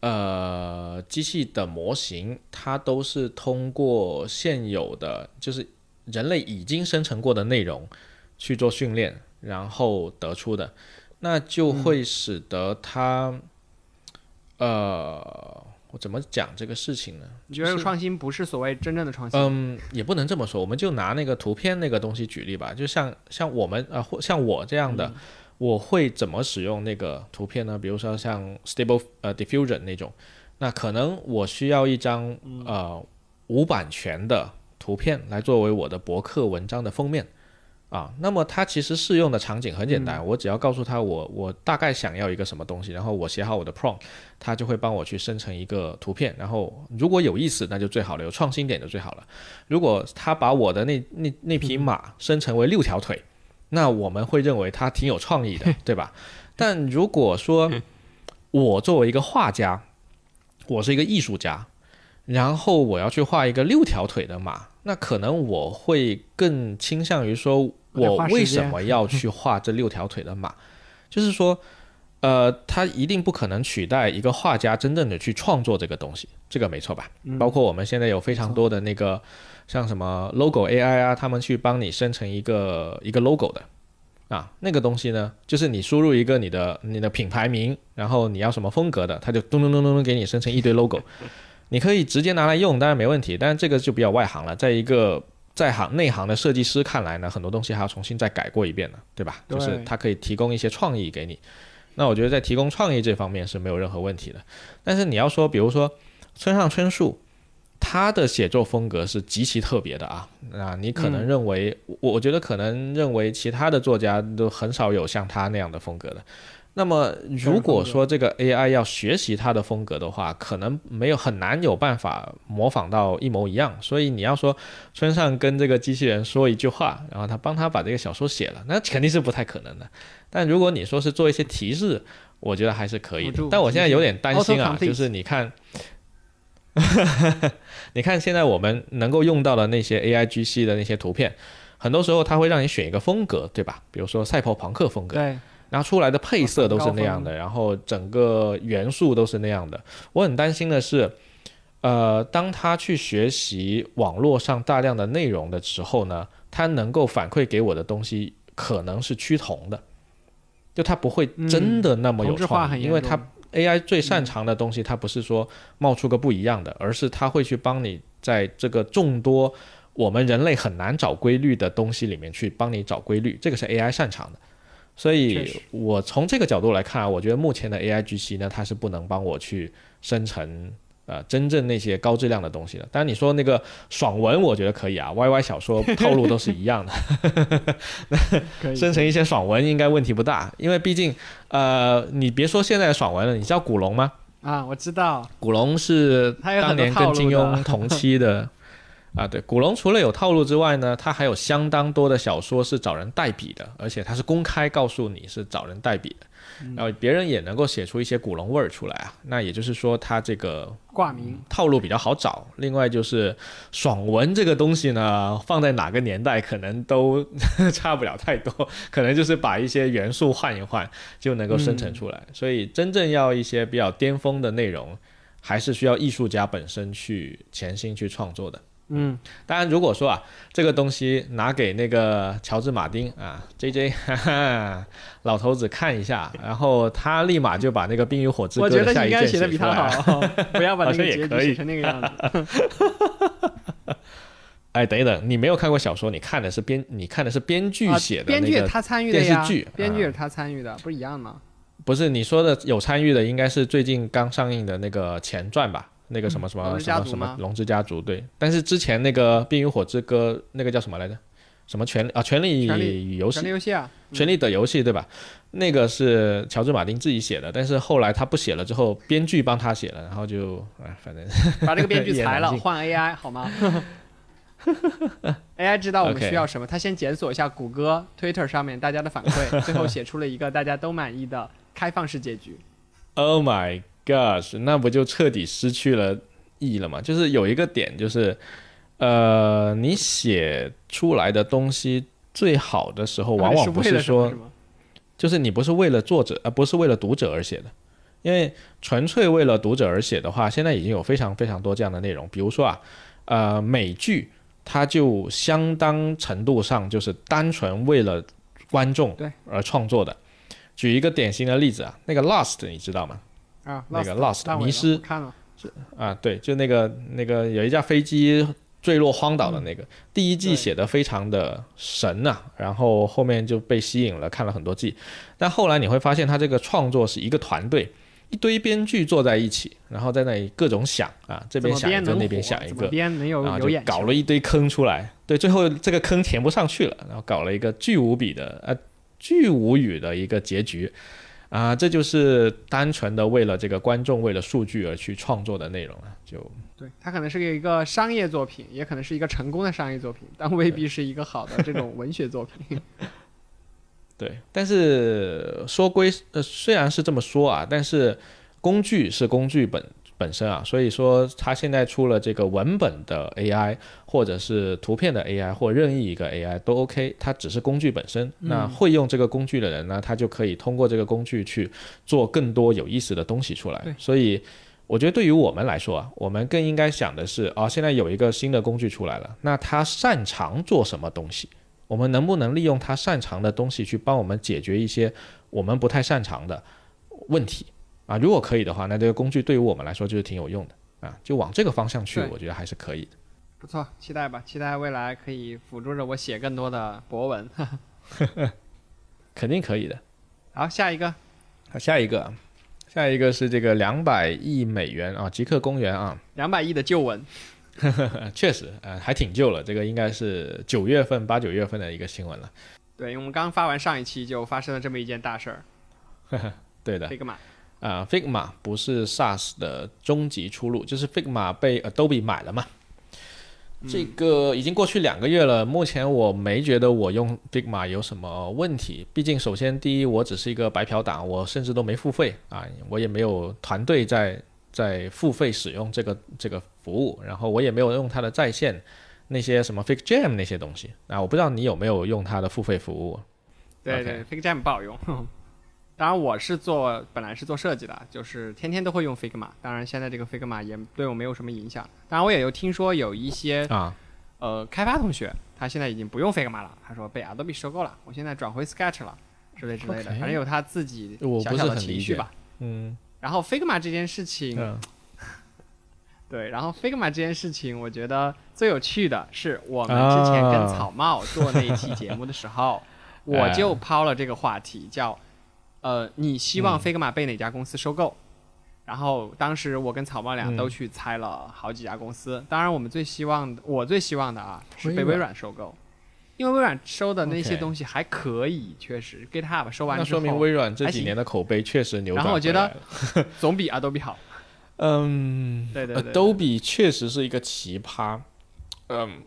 呃机器的模型，它都是通过现有的就是人类已经生成过的内容去做训练，然后得出的，那就会使得它。呃，我怎么讲这个事情呢？你觉得创新不是所谓真正的创新？嗯，也不能这么说。我们就拿那个图片那个东西举例吧。就像像我们啊，或像我这样的，我会怎么使用那个图片呢？比如说像 Stable 呃 Diffusion 那种，那可能我需要一张呃无版权的图片来作为我的博客文章的封面。啊，那么它其实适用的场景很简单，我只要告诉他我我大概想要一个什么东西，然后我写好我的 prompt，它就会帮我去生成一个图片，然后如果有意思那就最好了，有创新点就最好了。如果他把我的那那那匹马生成为六条腿，那我们会认为他挺有创意的，对吧？但如果说我作为一个画家，我是一个艺术家，然后我要去画一个六条腿的马，那可能我会更倾向于说。我为什么 要去画这六条腿的马？就是说，呃，它一定不可能取代一个画家真正的去创作这个东西，这个没错吧？包括我们现在有非常多的那个，像什么 logo AI 啊，他们去帮你生成一个一个 logo 的啊，那个东西呢，就是你输入一个你的你的品牌名，然后你要什么风格的，它就咚咚咚咚咚给你生成一堆 logo，你可以直接拿来用，当然没问题，但是这个就比较外行了，在一个。在行内行的设计师看来呢，很多东西还要重新再改过一遍呢，对吧？就是他可以提供一些创意给你。那我觉得在提供创意这方面是没有任何问题的。但是你要说，比如说村上春树，他的写作风格是极其特别的啊。那你可能认为，我我觉得可能认为其他的作家都很少有像他那样的风格的。那么，如果说这个 AI 要学习它的风格的话，可能没有很难有办法模仿到一模一样。所以你要说村上跟这个机器人说一句话，然后他帮他把这个小说写了，那肯定是不太可能的。但如果你说是做一些提示，我觉得还是可以的。但我现在有点担心啊，就是你看，你看现在我们能够用到的那些 AIGC 的那些图片，很多时候它会让你选一个风格，对吧？比如说赛博朋克风格。对。然后出来的配色都是那样的，然后整个元素都是那样的。我很担心的是，呃，当他去学习网络上大量的内容的时候呢，他能够反馈给我的东西可能是趋同的，就他不会真的那么有创意，因为他 AI 最擅长的东西，它不是说冒出个不一样的，而是他会去帮你在这个众多我们人类很难找规律的东西里面去帮你找规律，这个是 AI 擅长的。所以，我从这个角度来看，我觉得目前的 A I G C 呢，它是不能帮我去生成呃真正那些高质量的东西的。当然，你说那个爽文，我觉得可以啊，Y Y 小说套路都是一样的，生成一些爽文应该问题不大。因为毕竟，呃，你别说现在的爽文了，你知道古龙吗？啊，我知道，古龙是当年跟金庸 同期的。啊，对，古龙除了有套路之外呢，他还有相当多的小说是找人代笔的，而且他是公开告诉你是找人代笔的，然后别人也能够写出一些古龙味儿出来啊。那也就是说，他这个挂名套路比较好找。另外就是爽文这个东西呢，放在哪个年代可能都 差不了太多，可能就是把一些元素换一换就能够生成出来。所以真正要一些比较巅峰的内容，还是需要艺术家本身去潜心去创作的。嗯，当然，如果说啊，这个东西拿给那个乔治马丁啊，J J，哈哈，老头子看一下，然后他立马就把那个《冰与火之歌》的下一卷写的比他好，不要把那个结局写成那个样子。哎，等一等，你没有看过小说，你看的是编，你看的是编剧写的编剧他参与的电视剧，编剧是他参与的，不是一样吗？不是，你说的有参与的，应该是最近刚上映的那个前传吧？那个什么什么什么什么龙之家族对，但是之前那个《冰与火之歌》那个叫什么来着？什么权啊？权力与游戏？权力游戏啊？权力的游戏对吧？那个是乔治马丁自己写的，但是后来他不写了之后，编剧帮他写了，然后就哎，反正把这个编剧 裁了，换 AI 好吗？AI 知道我们需要什么，他先检索一下谷歌、Twitter 上面大家的反馈，最后写出了一个大家都满意的开放式结局。Oh my！Gosh，那不就彻底失去了意义了吗？就是有一个点，就是，呃，你写出来的东西最好的时候，往往不是说，就是你不是为了作者，而不是为了读者而写的。因为纯粹为了读者而写的话，现在已经有非常非常多这样的内容。比如说啊，呃，美剧它就相当程度上就是单纯为了观众而创作的。举一个典型的例子啊，那个《Lost》，你知道吗？啊，那个 Lost 迷失。看了，是啊，对，就那个那个有一架飞机坠落荒岛的那个，第一季写的非常的神呐，然后后面就被吸引了，看了很多季，但后来你会发现他这个创作是一个团队，一堆编剧坐在一起，然后在那里各种想啊，这边想一个，那边想一个，编能有就搞了一堆坑出来，对，最后这个坑填不上去了，然后搞了一个巨无比的呃巨无语的一个结局。啊，这就是单纯的为了这个观众、为了数据而去创作的内容了。就对，它可能是一个商业作品，也可能是一个成功的商业作品，但未必是一个好的这种文学作品。对，但是说归呃，虽然是这么说啊，但是工具是工具本。本身啊，所以说它现在出了这个文本的 AI，或者是图片的 AI，或任意一个 AI 都 OK，它只是工具本身。那会用这个工具的人呢，他就可以通过这个工具去做更多有意思的东西出来。所以我觉得对于我们来说啊，我们更应该想的是啊，现在有一个新的工具出来了，那他擅长做什么东西？我们能不能利用他擅长的东西去帮我们解决一些我们不太擅长的问题？啊，如果可以的话，那这个工具对于我们来说就是挺有用的啊，就往这个方向去，我觉得还是可以的。不错，期待吧，期待未来可以辅助着我写更多的博文。肯定可以的。好，下一个。好，下一个，下一个是这个两百亿美元啊，极客公园啊，两百亿的旧闻。确实，呃，还挺旧了，这个应该是九月份、八九月份的一个新闻了。对，因为我们刚发完上一期，就发生了这么一件大事儿。对的。这个嘛。啊，Figma 不是 SaaS 的终极出路，就是 Figma 被 Adobe 买了嘛。这个已经过去两个月了，目前我没觉得我用 Figma 有什么问题。毕竟，首先第一，我只是一个白嫖党，我甚至都没付费啊，我也没有团队在在付费使用这个这个服务，然后我也没有用它的在线那些什么 FigJam 那些东西啊，我不知道你有没有用它的付费服务。对对，FigJam 不好用。当然，我是做本来是做设计的，就是天天都会用 Figma。当然，现在这个 Figma 也对我没有什么影响。当然，我也有听说有一些啊，呃，开发同学他现在已经不用 Figma 了，他说被 Adobe 收购了，我现在转回 Sketch 了之类之类的，反正有他自己小小的情绪吧。嗯。然后 Figma 这件事情，对，然后 Figma 这件事情，我觉得最有趣的是我们之前跟草帽做那一期节目的时候，我就抛了这个话题，叫。呃，你希望 Figma 被哪家公司收购？然后当时我跟草帽俩都去猜了好几家公司。当然，我们最希望的，我最希望的啊，是被微软收购，因为微软收的那些东西还可以，确实 GitHub 收完之后，那说明微软这几年的口碑确实牛。然后我觉得 总比 Adobe 好。嗯，对对，Adobe 确实是一个奇葩。嗯。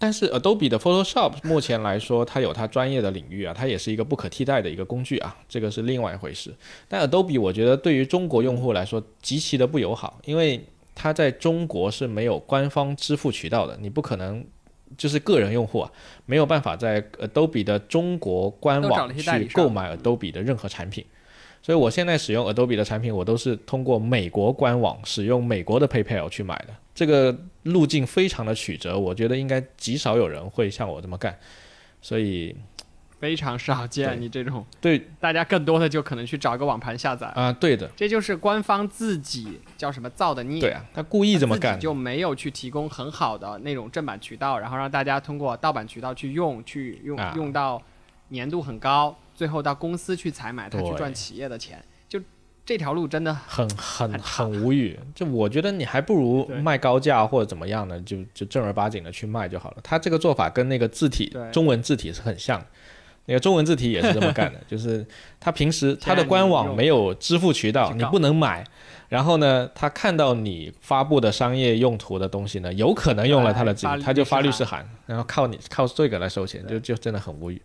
但是 Adobe 的 Photoshop 目前来说，它有它专业的领域啊，它也是一个不可替代的一个工具啊，这个是另外一回事。但 Adobe 我觉得对于中国用户来说极其的不友好，因为它在中国是没有官方支付渠道的，你不可能就是个人用户啊，没有办法在 Adobe 的中国官网去购买 Adobe 的任何产品。所以我现在使用 Adobe 的产品，我都是通过美国官网使用美国的 PayPal 去买的。这个路径非常的曲折，我觉得应该极少有人会像我这么干，所以非常少见。你这种。对。大家更多的就可能去找个网盘下载。啊，对的，这就是官方自己叫什么造的孽。对啊，他故意这么干，就没有去提供很好的那种正版渠道，然后让大家通过盗版渠道去用，去用用到粘度很高，最后到公司去采买，他去赚企业的钱。这条路真的很很很无语，就我觉得你还不如卖高价或者怎么样呢？就就正儿八经的去卖就好了。他这个做法跟那个字体中文字体是很像，那个中文字体也是这么干的，就是他平时他的官网没有支付渠道，你不能买。然后呢，他看到你发布的商业用途的东西呢，有可能用了他的字体，他就发律师函，然后靠你靠这个来收钱，就就真的很无语。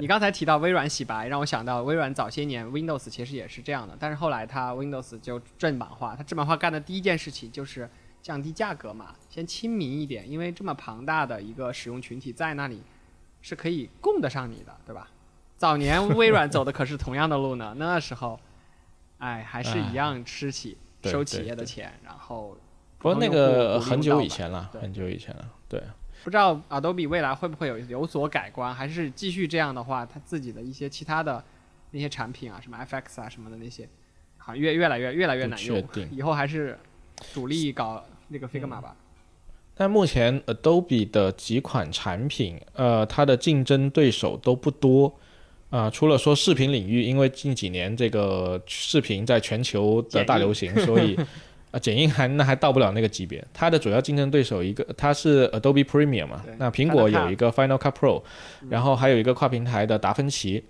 你刚才提到微软洗白，让我想到微软早些年 Windows 其实也是这样的，但是后来它 Windows 就正版化，它正版化干的第一件事情就是降低价格嘛，先亲民一点，因为这么庞大的一个使用群体在那里是可以供得上你的，对吧？早年 微软走的可是同样的路呢，那时候，哎，还是一样吃起收企业的钱，然后不过那个很久以前了，很久以前了，对。不知道 Adobe 未来会不会有有所改观，还是继续这样的话，它自己的一些其他的那些产品啊，什么 FX 啊什么的那些，好像越越来越越来越难用。以后还是主力搞那个 Figma 吧。但目前 Adobe 的几款产品，呃，它的竞争对手都不多啊。除了说视频领域，因为近几年这个视频在全球的大流行，所以。啊，剪映还那还到不了那个级别。它的主要竞争对手一个，它是 Adobe Premiere 嘛，那苹果有一个 Final Cut Pro，然后还有一个跨平台的达芬奇。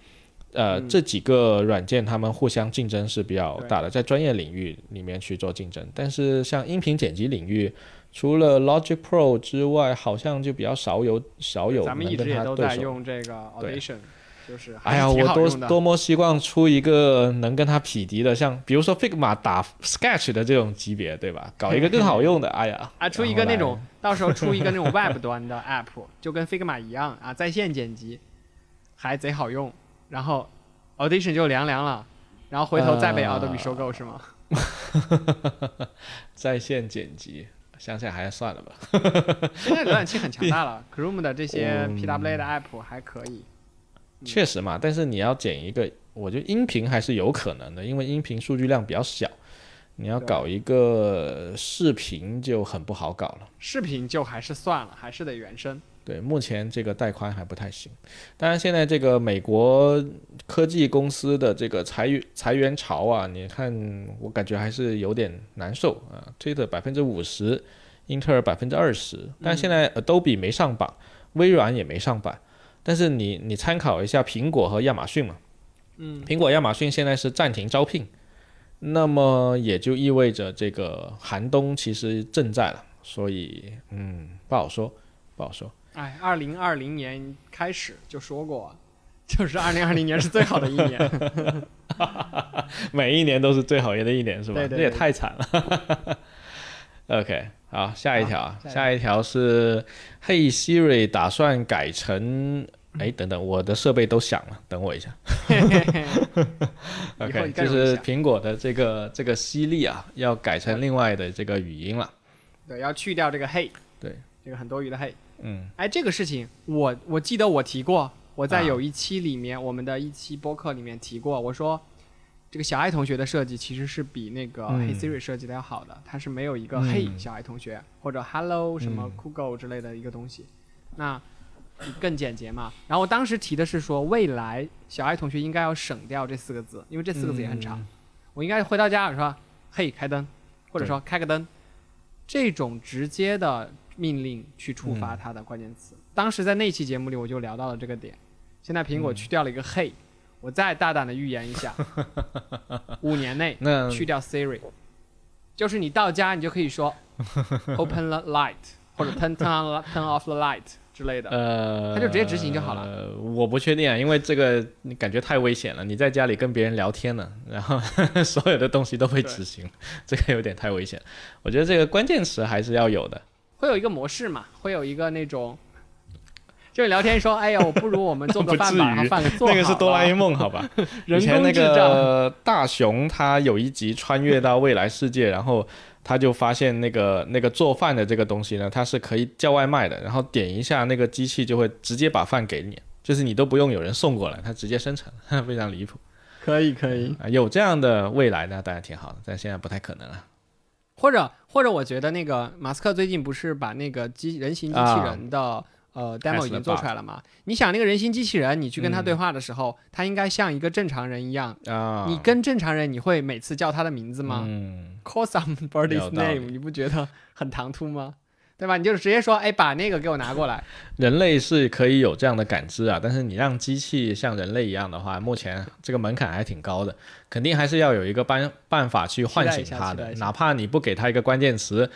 呃，嗯这几个软件他们互相竞争是比较大的，在专业领域里面去做竞争。但是像音频剪辑领域，除了 Logic Pro 之外，好像就比较少有少有咱们一直也都在。用这个 Audition，就是还哎呀，我多多么希望出一个能跟它匹敌的，像比如说 Figma 打 Sketch 的这种级别，对吧？搞一个更好用的，哎呀，啊，出一个那种，到时候出一个那种 Web 端的 App，就跟 Figma 一样啊，在线剪辑，还贼好用，然后 Audition 就凉凉了，然后回头再被呃 Adobe 收购是吗？在线剪辑，想想还是算了吧。现在浏览器很强大了，Chrome 的这些嗯 PWA 的 App 还可以。确实嘛，但是你要剪一个，我觉得音频还是有可能的，因为音频数据量比较小。你要搞一个视频就很不好搞了。视频就还是算了，还是得原声。对，目前这个带宽还不太行。当然，现在这个美国科技公司的这个裁员裁员潮啊，你看我感觉还是有点难受啊。推特百分之五十，英特尔百分之二十，但现在 Adobe 没上榜，微软也没上榜。但是你你参考一下苹果和亚马逊嘛，嗯，苹果、亚马逊现在是暂停招聘，那么也就意味着这个寒冬其实正在了，所以嗯，不好说，不好说。哎，二零二零年开始就说过，就是二零二零年是最好的一年。每一年都是最好的一年，是吧？对对对这也太惨了。OK，好，下一条啊，下一条。是 Hey Siri 打算改成，哎，等等，我的设备都响了，等我一下。OK，就是苹果的这个这个犀利啊，要改成另外的这个语音了。对，要去掉这个 hey，对，这个很多余的 hey。嗯。哎，这个事情我我记得我提过，我在啊。有一期里面，我们的一期播客里面提过，我说这个小爱同学的设计其实是比那个嗯 Hey Siri 设计的要好的，它是没有一个嗯 Hey 小爱同学或者 Hello 什么嗯酷狗之类的一个东西，那更简洁嘛。然后我当时提的是说，未来小爱同学应该要省掉这四个字，因为这四个字也很长。嗯我应该回到家我说嘿开灯，或者说开个灯，这种直接的命令去触发嗯它的关键词。当时在那期节目里我就聊到了这个点。现在苹果去掉了一个嘿，我再大胆的预言一下，五年内去掉 Siri，就是你到家你就可以说 Open the light 或者 Turn turn turn off the light 之类的。呃，他就直接执行就好了呃，我不确定啊，因为这个你感觉太危险了。你在家里跟别人聊天呢，然后 所有的东西都会执行，这个有点太危险。我觉得这个关键词还是要有的。会有一个模式嘛，会有一个那种，就是聊天说，哎呀，我不如我们做个 饭吧，饭做好那个是哆啦 A 梦，好吧？人 以前那工智障。个大雄，他有一集穿越到未来世界，然后他就发现那个那个做饭的这个东西呢，它是可以叫外卖的，然后点一下那个机器就会直接把饭给你，就是你都不用有人送过来，它直接生成，非常离谱可以可以，啊！有这样的未来呢，当然挺好的，但现在不太可能了。或者或者我觉得那个马斯克最近不是把那个机人形机器人的、呃 demo 已经做出来了嘛？你想那个人形机器人，你去跟他对话的时候，他应该像一个正常人一样。啊，你跟正常人，你会每次叫他的名字吗、嗯，c a l l somebody's name，你不觉得很唐突吗？对吧？你就直接说，哎，把那个给我拿过来。人类是可以有这样的感知啊，但是你让机器像人类一样的话，目前这个门槛还挺高的，肯定还是要有一个办办法去唤醒它的哪怕你不给它一个关键词。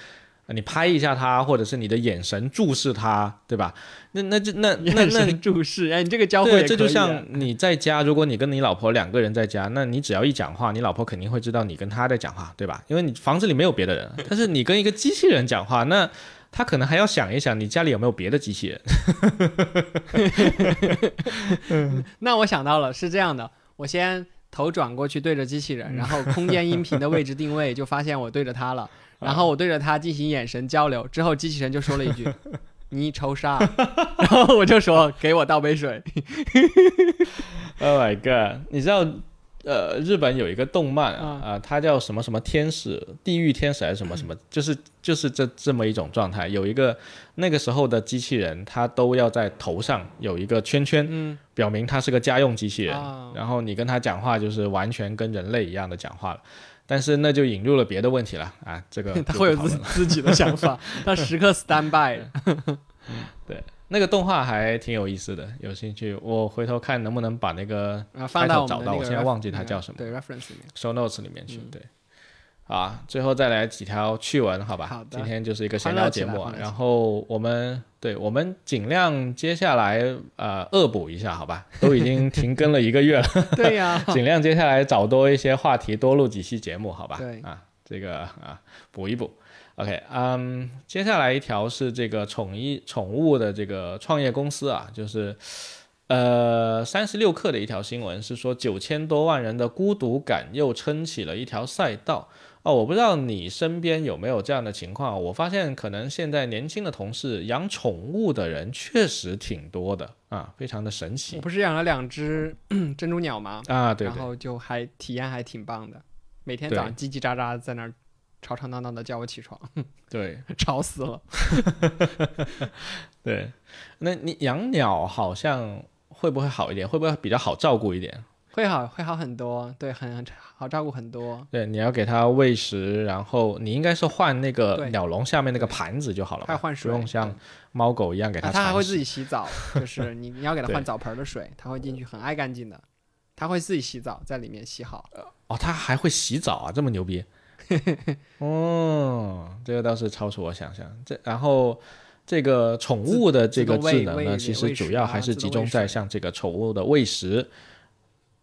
呃你拍一下他，或者是你的眼神注视他，对吧？那那就那那眼那神注视，哎，你这个交互对，这就像你在家，如果你跟你老婆两个人在家，那你只要一讲话，你老婆肯定会知道你跟她在讲话，对吧？因为你房子里没有别的人，但是你跟一个机器人讲话，那他可能还要想一想，你家里有没有别的机器人？那我想到了，是这样的，我先头转过去对着机器人，然后空间音频的位置定位就发现我对着它了，然后我对着它进行眼神交流，之后机器人就说了一句：“你抽啥？”然后我就说：“给我倒杯水。Oh my god！你知道，呃，日本有一个动漫啊，嗯啊、它叫什么什么天使、地狱天使还是什么什么，就是就是这这么一种状态。有一个那个时候的机器人，它都要在头上有一个圈圈，嗯，表明它是个家用机器人。啊然后你跟它讲话，就是完全跟人类一样的讲话了。但是那就引入了别的问题了啊，这个 他会有自自己的想法，他时刻 stand by。对，那个动画还挺有意思的，有兴趣我回头看能不能把那个啊放到找到，我现在忘记它叫什么，对 reference 里面，show notes 里面去，对。啊，最后再来几条趣闻，好吧？好的。今天就是一个闲聊节目，然后我们对我们尽量接下来呃恶补一下，好吧？都已经停更了一个月了。对呀。尽量接下来找多一些话题，多录几期节目，好吧？对。啊，这个啊补一补。OK，嗯，接下来一条是这个宠一宠物的这个创业公司啊，就是呃三十六氪的一条新闻，是说九千多万人的孤独感又撑起了一条赛道。哦，我不知道你身边有没有这样的情况。我发现可能现在年轻的同事养宠物的人确实挺多的啊，非常的神奇。我不是养了两只 珍珠鸟吗？啊，对，然后就还体验还挺棒的，每天早上叽叽喳喳在那儿吵吵闹闹的叫我起床，对，吵死了。对，那你养鸟好像会不会好一点？会不会比较好照顾一点？会好，会好很多，对，很好照顾很多。对，你要给它喂食，然后你应该是换那个鸟笼下面那个盘子就好了，还换水，不用像猫狗一样给它。它还会自己洗澡，就是你你要给它换澡盆的水，它会进去很爱干净的，它会自己洗澡，在里面洗好。哦，它还会洗澡啊，这么牛逼！哦，这个倒是超出我想象。这然后这个宠物的这个智能呢，其实主要还是集中在像这个宠物的喂食。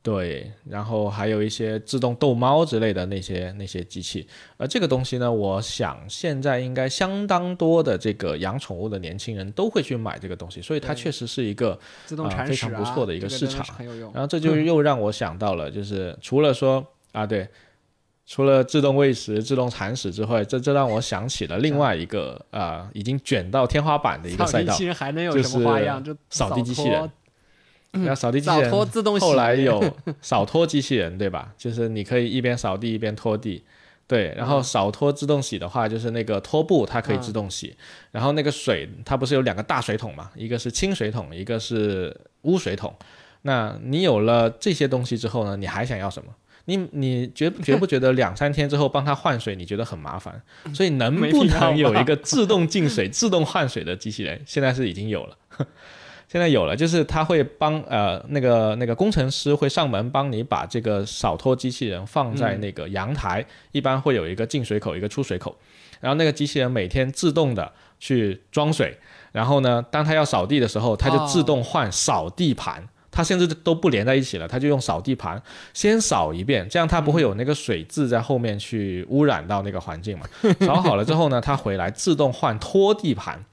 对，然后还有一些自动逗猫之类的那些那些机器，而这个东西呢，我想现在应该相当多的这个养宠物的年轻人都会去买这个东西，所以它确实是一个啊非常不错的一个市场。然后这就又让我想到了，就是 除了说啊对，除了自动喂食、自动铲屎之外，这这让我想起了另外一个啊已经卷到天花板的一个赛道，机器人还没有就是扫地机器人。那扫地机器人后来有扫拖机器人，对吧？就是你可以一边扫地一边拖地，对。然后扫拖自动洗的话，就是那个拖布它可以自动洗。然后那个水它不是有两个大水桶嘛？一个是清水桶，一个是污水桶。那你有了这些东西之后呢？你还想要什么？你你觉觉不觉得两三天之后帮它换水，你觉得很麻烦？所以能不能有一个自动进水、自动换水的机器人？现在是已经有了。现在有了，就是他会帮呃那个那个工程师会上门帮你把这个扫拖机器人放在那个阳台，一般会有一个进水口一个出水口，然后那个机器人每天自动的去装水，然后呢，当他要扫地的时候，它就自动换扫地盘，它甚至都不连在一起了，它就用扫地盘先扫一遍，这样它不会有那个水渍在后面去污染到那个环境嘛。扫好了之后呢，它回来自动换拖地盘。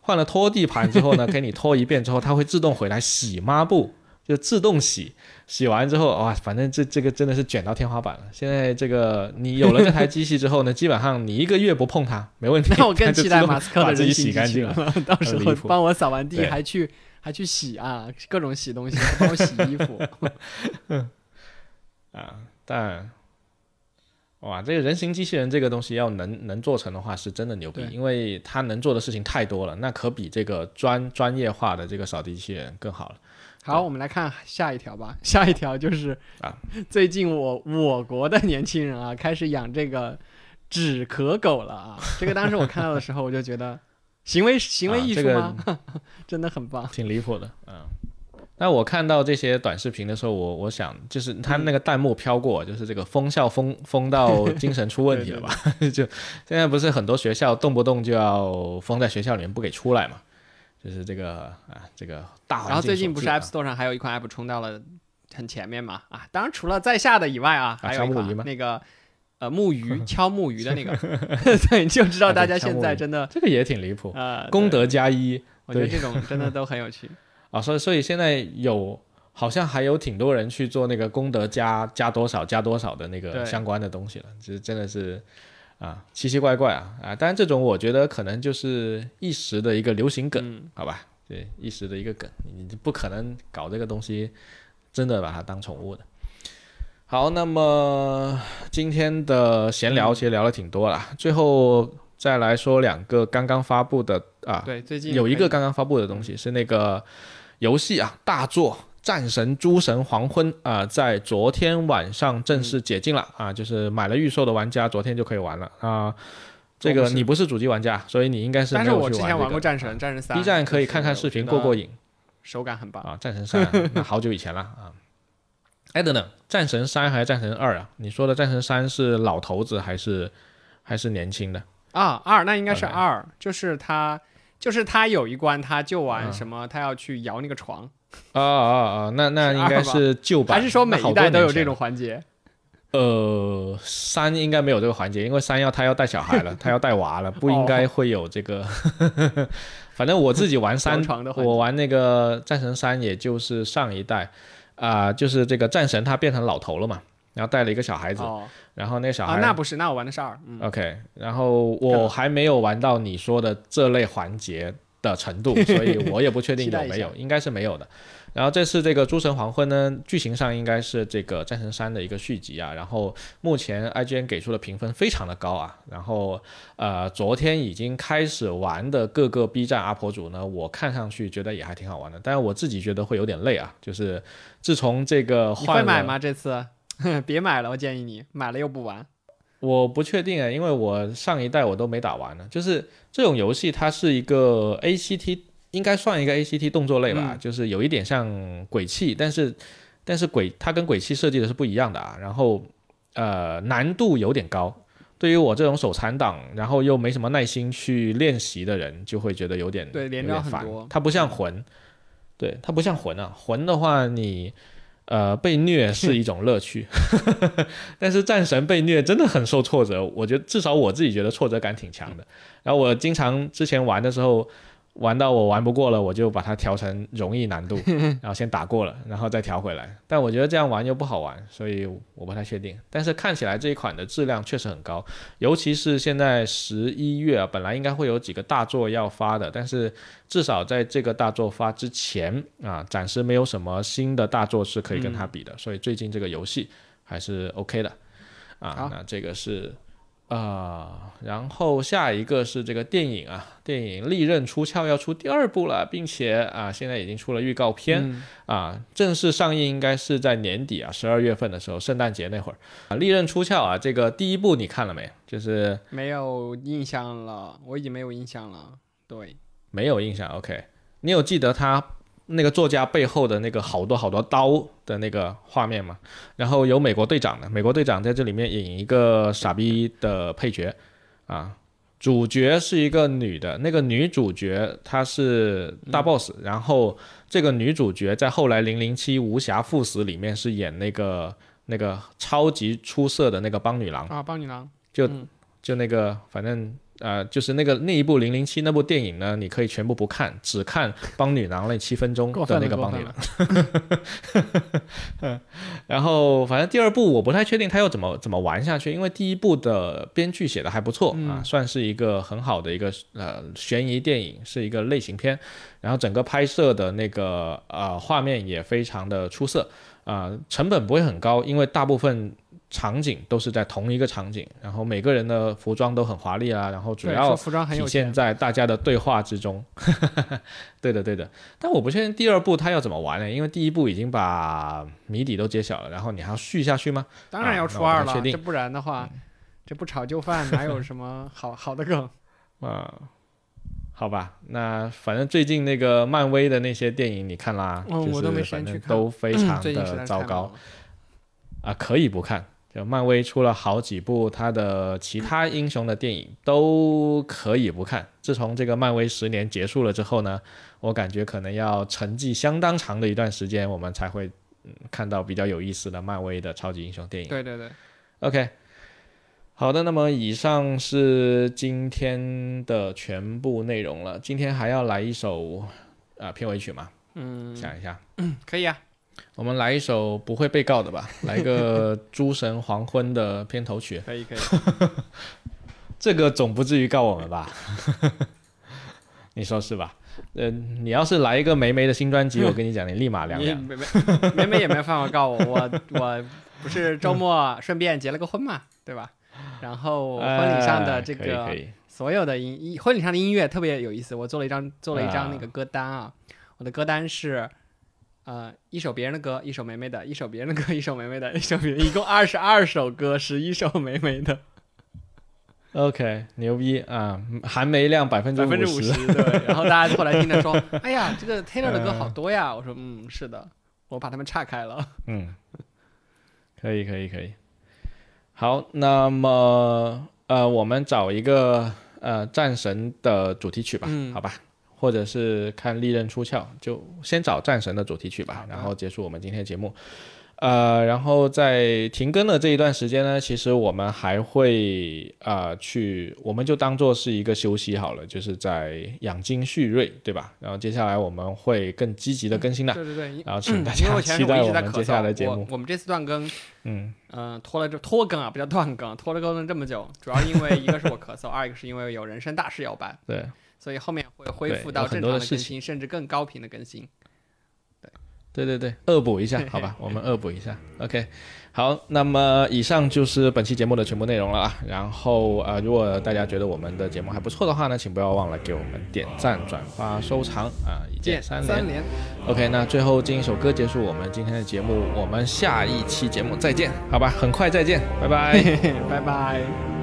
换了拖地盘之后呢，给你拖一遍之后，它会自动回来洗抹布，就自动洗。洗完之后，哇，反正这这个真的是卷到天花板了。现在这个你有了这台机器之后呢，基本上你一个月不碰它没问题。那我更期待马斯克的自己洗干净了，到时候帮我扫完地还去还去洗啊，各种洗东西，帮我洗衣服。啊，但。哇，这个人形机器人这个东西要能能做成的话，是真的牛逼，因为它能做的事情太多了，那可比这个专专业化的这个扫地机器人更好了。好，我们来看下一条吧。下一条就是啊，最近我我国的年轻人啊，开始养这个纸壳狗了啊。这个当时我看到的时候，我就觉得行为行为艺术吗？真的很棒，挺离谱的，嗯。那我看到这些短视频的时候，我我想就是他那个弹幕飘过，就是这个封校封封到精神出问题了吧？就现在不是很多学校动不动就要封在学校里面不给出来嘛？就是这个啊，这个大环境然后最近不是 App Store 上还有一款 App 冲到了很前面嘛？啊，当然除了在下的以外啊，还有一款那个呃木鱼 敲木鱼的那个，对，就知道大家现在真的这个也挺离谱啊，功德加一，我觉得这种真的都很有趣。啊，所以所以现在有好像还有挺多人去做那个功德加加多少加多少的那个相关的东西了，其实真的是啊奇奇怪怪啊啊！当然这种我觉得可能就是一时的一个流行梗，好吧？对，一时的一个梗，你不可能搞这个东西真的把它当宠物的。好，那么今天的闲聊其实聊了挺多了，最后再来说两个刚刚发布的啊，对，最近有一个刚刚发布的东西是那个。游戏啊，大作战神诸神黄昏啊、在昨天晚上正式解禁了啊，就是买了预售的玩家昨天就可以玩了啊。这个你不是主机玩家，所以你应该是没有但是我去玩这个之前玩过战神，战神三 B 站可以看看视频过过瘾，手感很棒。啊。战神三那好久以前了啊。哎，等等，战神三还是战神二啊？你说的战神三是老头子还是还是年轻的？啊，二那应该是二，就是他，就是他有一关他就玩嗯什么，他要去摇那个床，啊啊啊！那那应该是旧版，还是说每一代都有这种环节？呃，三应该没有这个环节，因为三要他要带小孩了，他要带娃了，不应该会有这个。反正我自己玩三，我玩那个战神三，也就是上一代啊、就是这个战神他变成老头了嘛，然后带了一个小孩子，哦然后那个小孩、啊，那不是，那我玩的是二，嗯，OK，然后我还没有玩到你说的这类环节的程度，所以我也不确定有没有，应该是没有的。然后这次这个《诸神黄昏》呢，剧情上应该是这个《战神三》的一个续集啊。然后目前 IGN 给出的评分非常的高啊。然后呃，昨天已经开始玩的各个 B 站 UP 主呢，我看上去觉得也还挺好玩的，但是我自己觉得会有点累啊。就是自从这个你换了会买吗？这次 别买了，我建议你买了又不玩。我不确定啊，因为我上一代我都没打完呢。就是这种游戏，它是一个 ACT，应该算一个 ACT 动作类吧，嗯就是有一点像鬼泣，但是但是鬼它跟鬼泣设计的是不一样的啊。然后呃难度有点高，对于我这种手残党，然后又没什么耐心去练习的人，就会觉得有点对连招很多它不像魂，对它不像魂啊，魂的话你。呃，被虐是一种乐趣，但是战神被虐真的很受挫折，我觉得至少我自己觉得挫折感挺强的。然后我经常之前玩的时候，玩到我玩不过了，我就把它调成容易难度，然后先打过了，然后再调回来。但我觉得这样玩又不好玩，所以我不太确定。但是看起来这一款的质量确实很高，尤其是现在十一月啊，本来应该会有几个大作要发的，但是至少在这个大作发之前啊，暂时没有什么新的大作是可以跟它比的，所以最近这个游戏还是 OK 的啊。那这个是。啊、然后下一个是这个电影啊，电影《利刃出鞘》要出第二部了，并且啊，现在已经出了预告片、嗯啊，正式上映应该是在年底啊，十二月份的时候，圣诞节那会儿啊，《利刃出鞘》啊，这个第一部你看了没？就是没有印象了，我已经没有印象了。对，没有印象，OK？你有记得他那个作家背后的那个好多好多刀的那个画面嘛？然后有美国队长的，美国队长在这里面演一个傻逼的配角啊，主角是一个女的，那个女主角她是大 boss，、然后这个女主角在后来《零零七无暇赴死》里面是演那个那个超级出色的那个帮女郎。啊，帮女郎，就嗯就那个，反正呃，就是那个那一部《零零七》那部电影呢，你可以全部不看，只看帮女郎那七分钟过的那个帮女郎。然后反正第二部我不太确定他要怎么怎么玩下去，因为第一部的编剧写的还不错、啊，算是一个很好的一个呃悬疑电影，是一个类型片。然后整个拍摄的那个呃画面也非常的出色啊、成本不会很高，因为大部分场景都是在同一个场景，然后每个人的服装都很华丽啊，然后主，要说服装。体现在大家的对话之中。对的，对的。但我不确定第二部他要怎么玩呢？因为第一部已经把谜底都揭晓了，然后你还要续下去吗？当然要出二了，这不然的话，这不炒就饭哪有什么好 好的梗？啊、好吧，那反正最近那个漫威的那些电影你看啦，就是嗯我都没时反正都非常的糟糕。啊，可以不看。就漫威出了好几部他的其他英雄的电影都可以不看。自从这个漫威十年结束了之后呢，我感觉可能要沉寂相当长的一段时间，我们才会、嗯、看到比较有意思的漫威的超级英雄电影。对对对，OK，好的，那么以上是今天的全部内容了。今天还要来一首啊、片尾曲吗？嗯，想一下，可以啊。我们来一首不会被告的吧，来一个《诸神黄昏》的片头曲。可以可以，这个总不至于告我们吧？你说是吧？呃，你要是来一个梅梅的新专辑，我跟你讲，你立马凉你凉。梅梅梅梅也没办法告我，我我不是周末顺便结了个婚嘛，对吧？然后婚礼上的这个所有的音音婚礼上的音乐特别有意思，我做了一张做了一张啊那个歌单啊，我的歌单是呃，一首别人的歌，一首梅梅的，一首别人的歌，一首梅梅的，一首别人，一共二十二首歌，十一首梅梅的。OK，牛逼啊，含梅量百分之百分之五十。十，对。然后大家后来听着说，哎呀，这个 Taylor 的歌好多呀。我说，嗯，是的，我把他们岔开了。嗯，可以，可以，可以。好，那么呃，我们找一个呃战神的主题曲吧，嗯好吧？或者是看利刃出鞘，就先找战神的主题曲吧然后结束我们今天的节目。呃，然后在停更的这一段时间呢，其实我们还会呃去，我们就当做是一个休息好了，就是在养精蓄锐，对吧？然后接下来我们会更积极的更新的，对对对，因然后请大家期待我们接下来的，节目我。我们这次断更，嗯，嗯、拖了这拖更啊，不叫断更，拖了更了这么久，主要因为一个是我咳嗽，二一个是因为有人生大事要办，对。所以后面会恢复到正多的事情常的更新，甚至更高频的更新。对对对，恶补一下，好吧，我们恶补一下。OK，好，那么以上就是本期节目的全部内容了啊。然后呃，如果大家觉得我们的节目还不错的话呢，请不要忘了给我们点赞、转发、收藏啊，一键三连。连，OK，那最后进一首歌结束我们今天的节目，我们下一期节目再见，好吧，很快再见，拜拜。拜拜。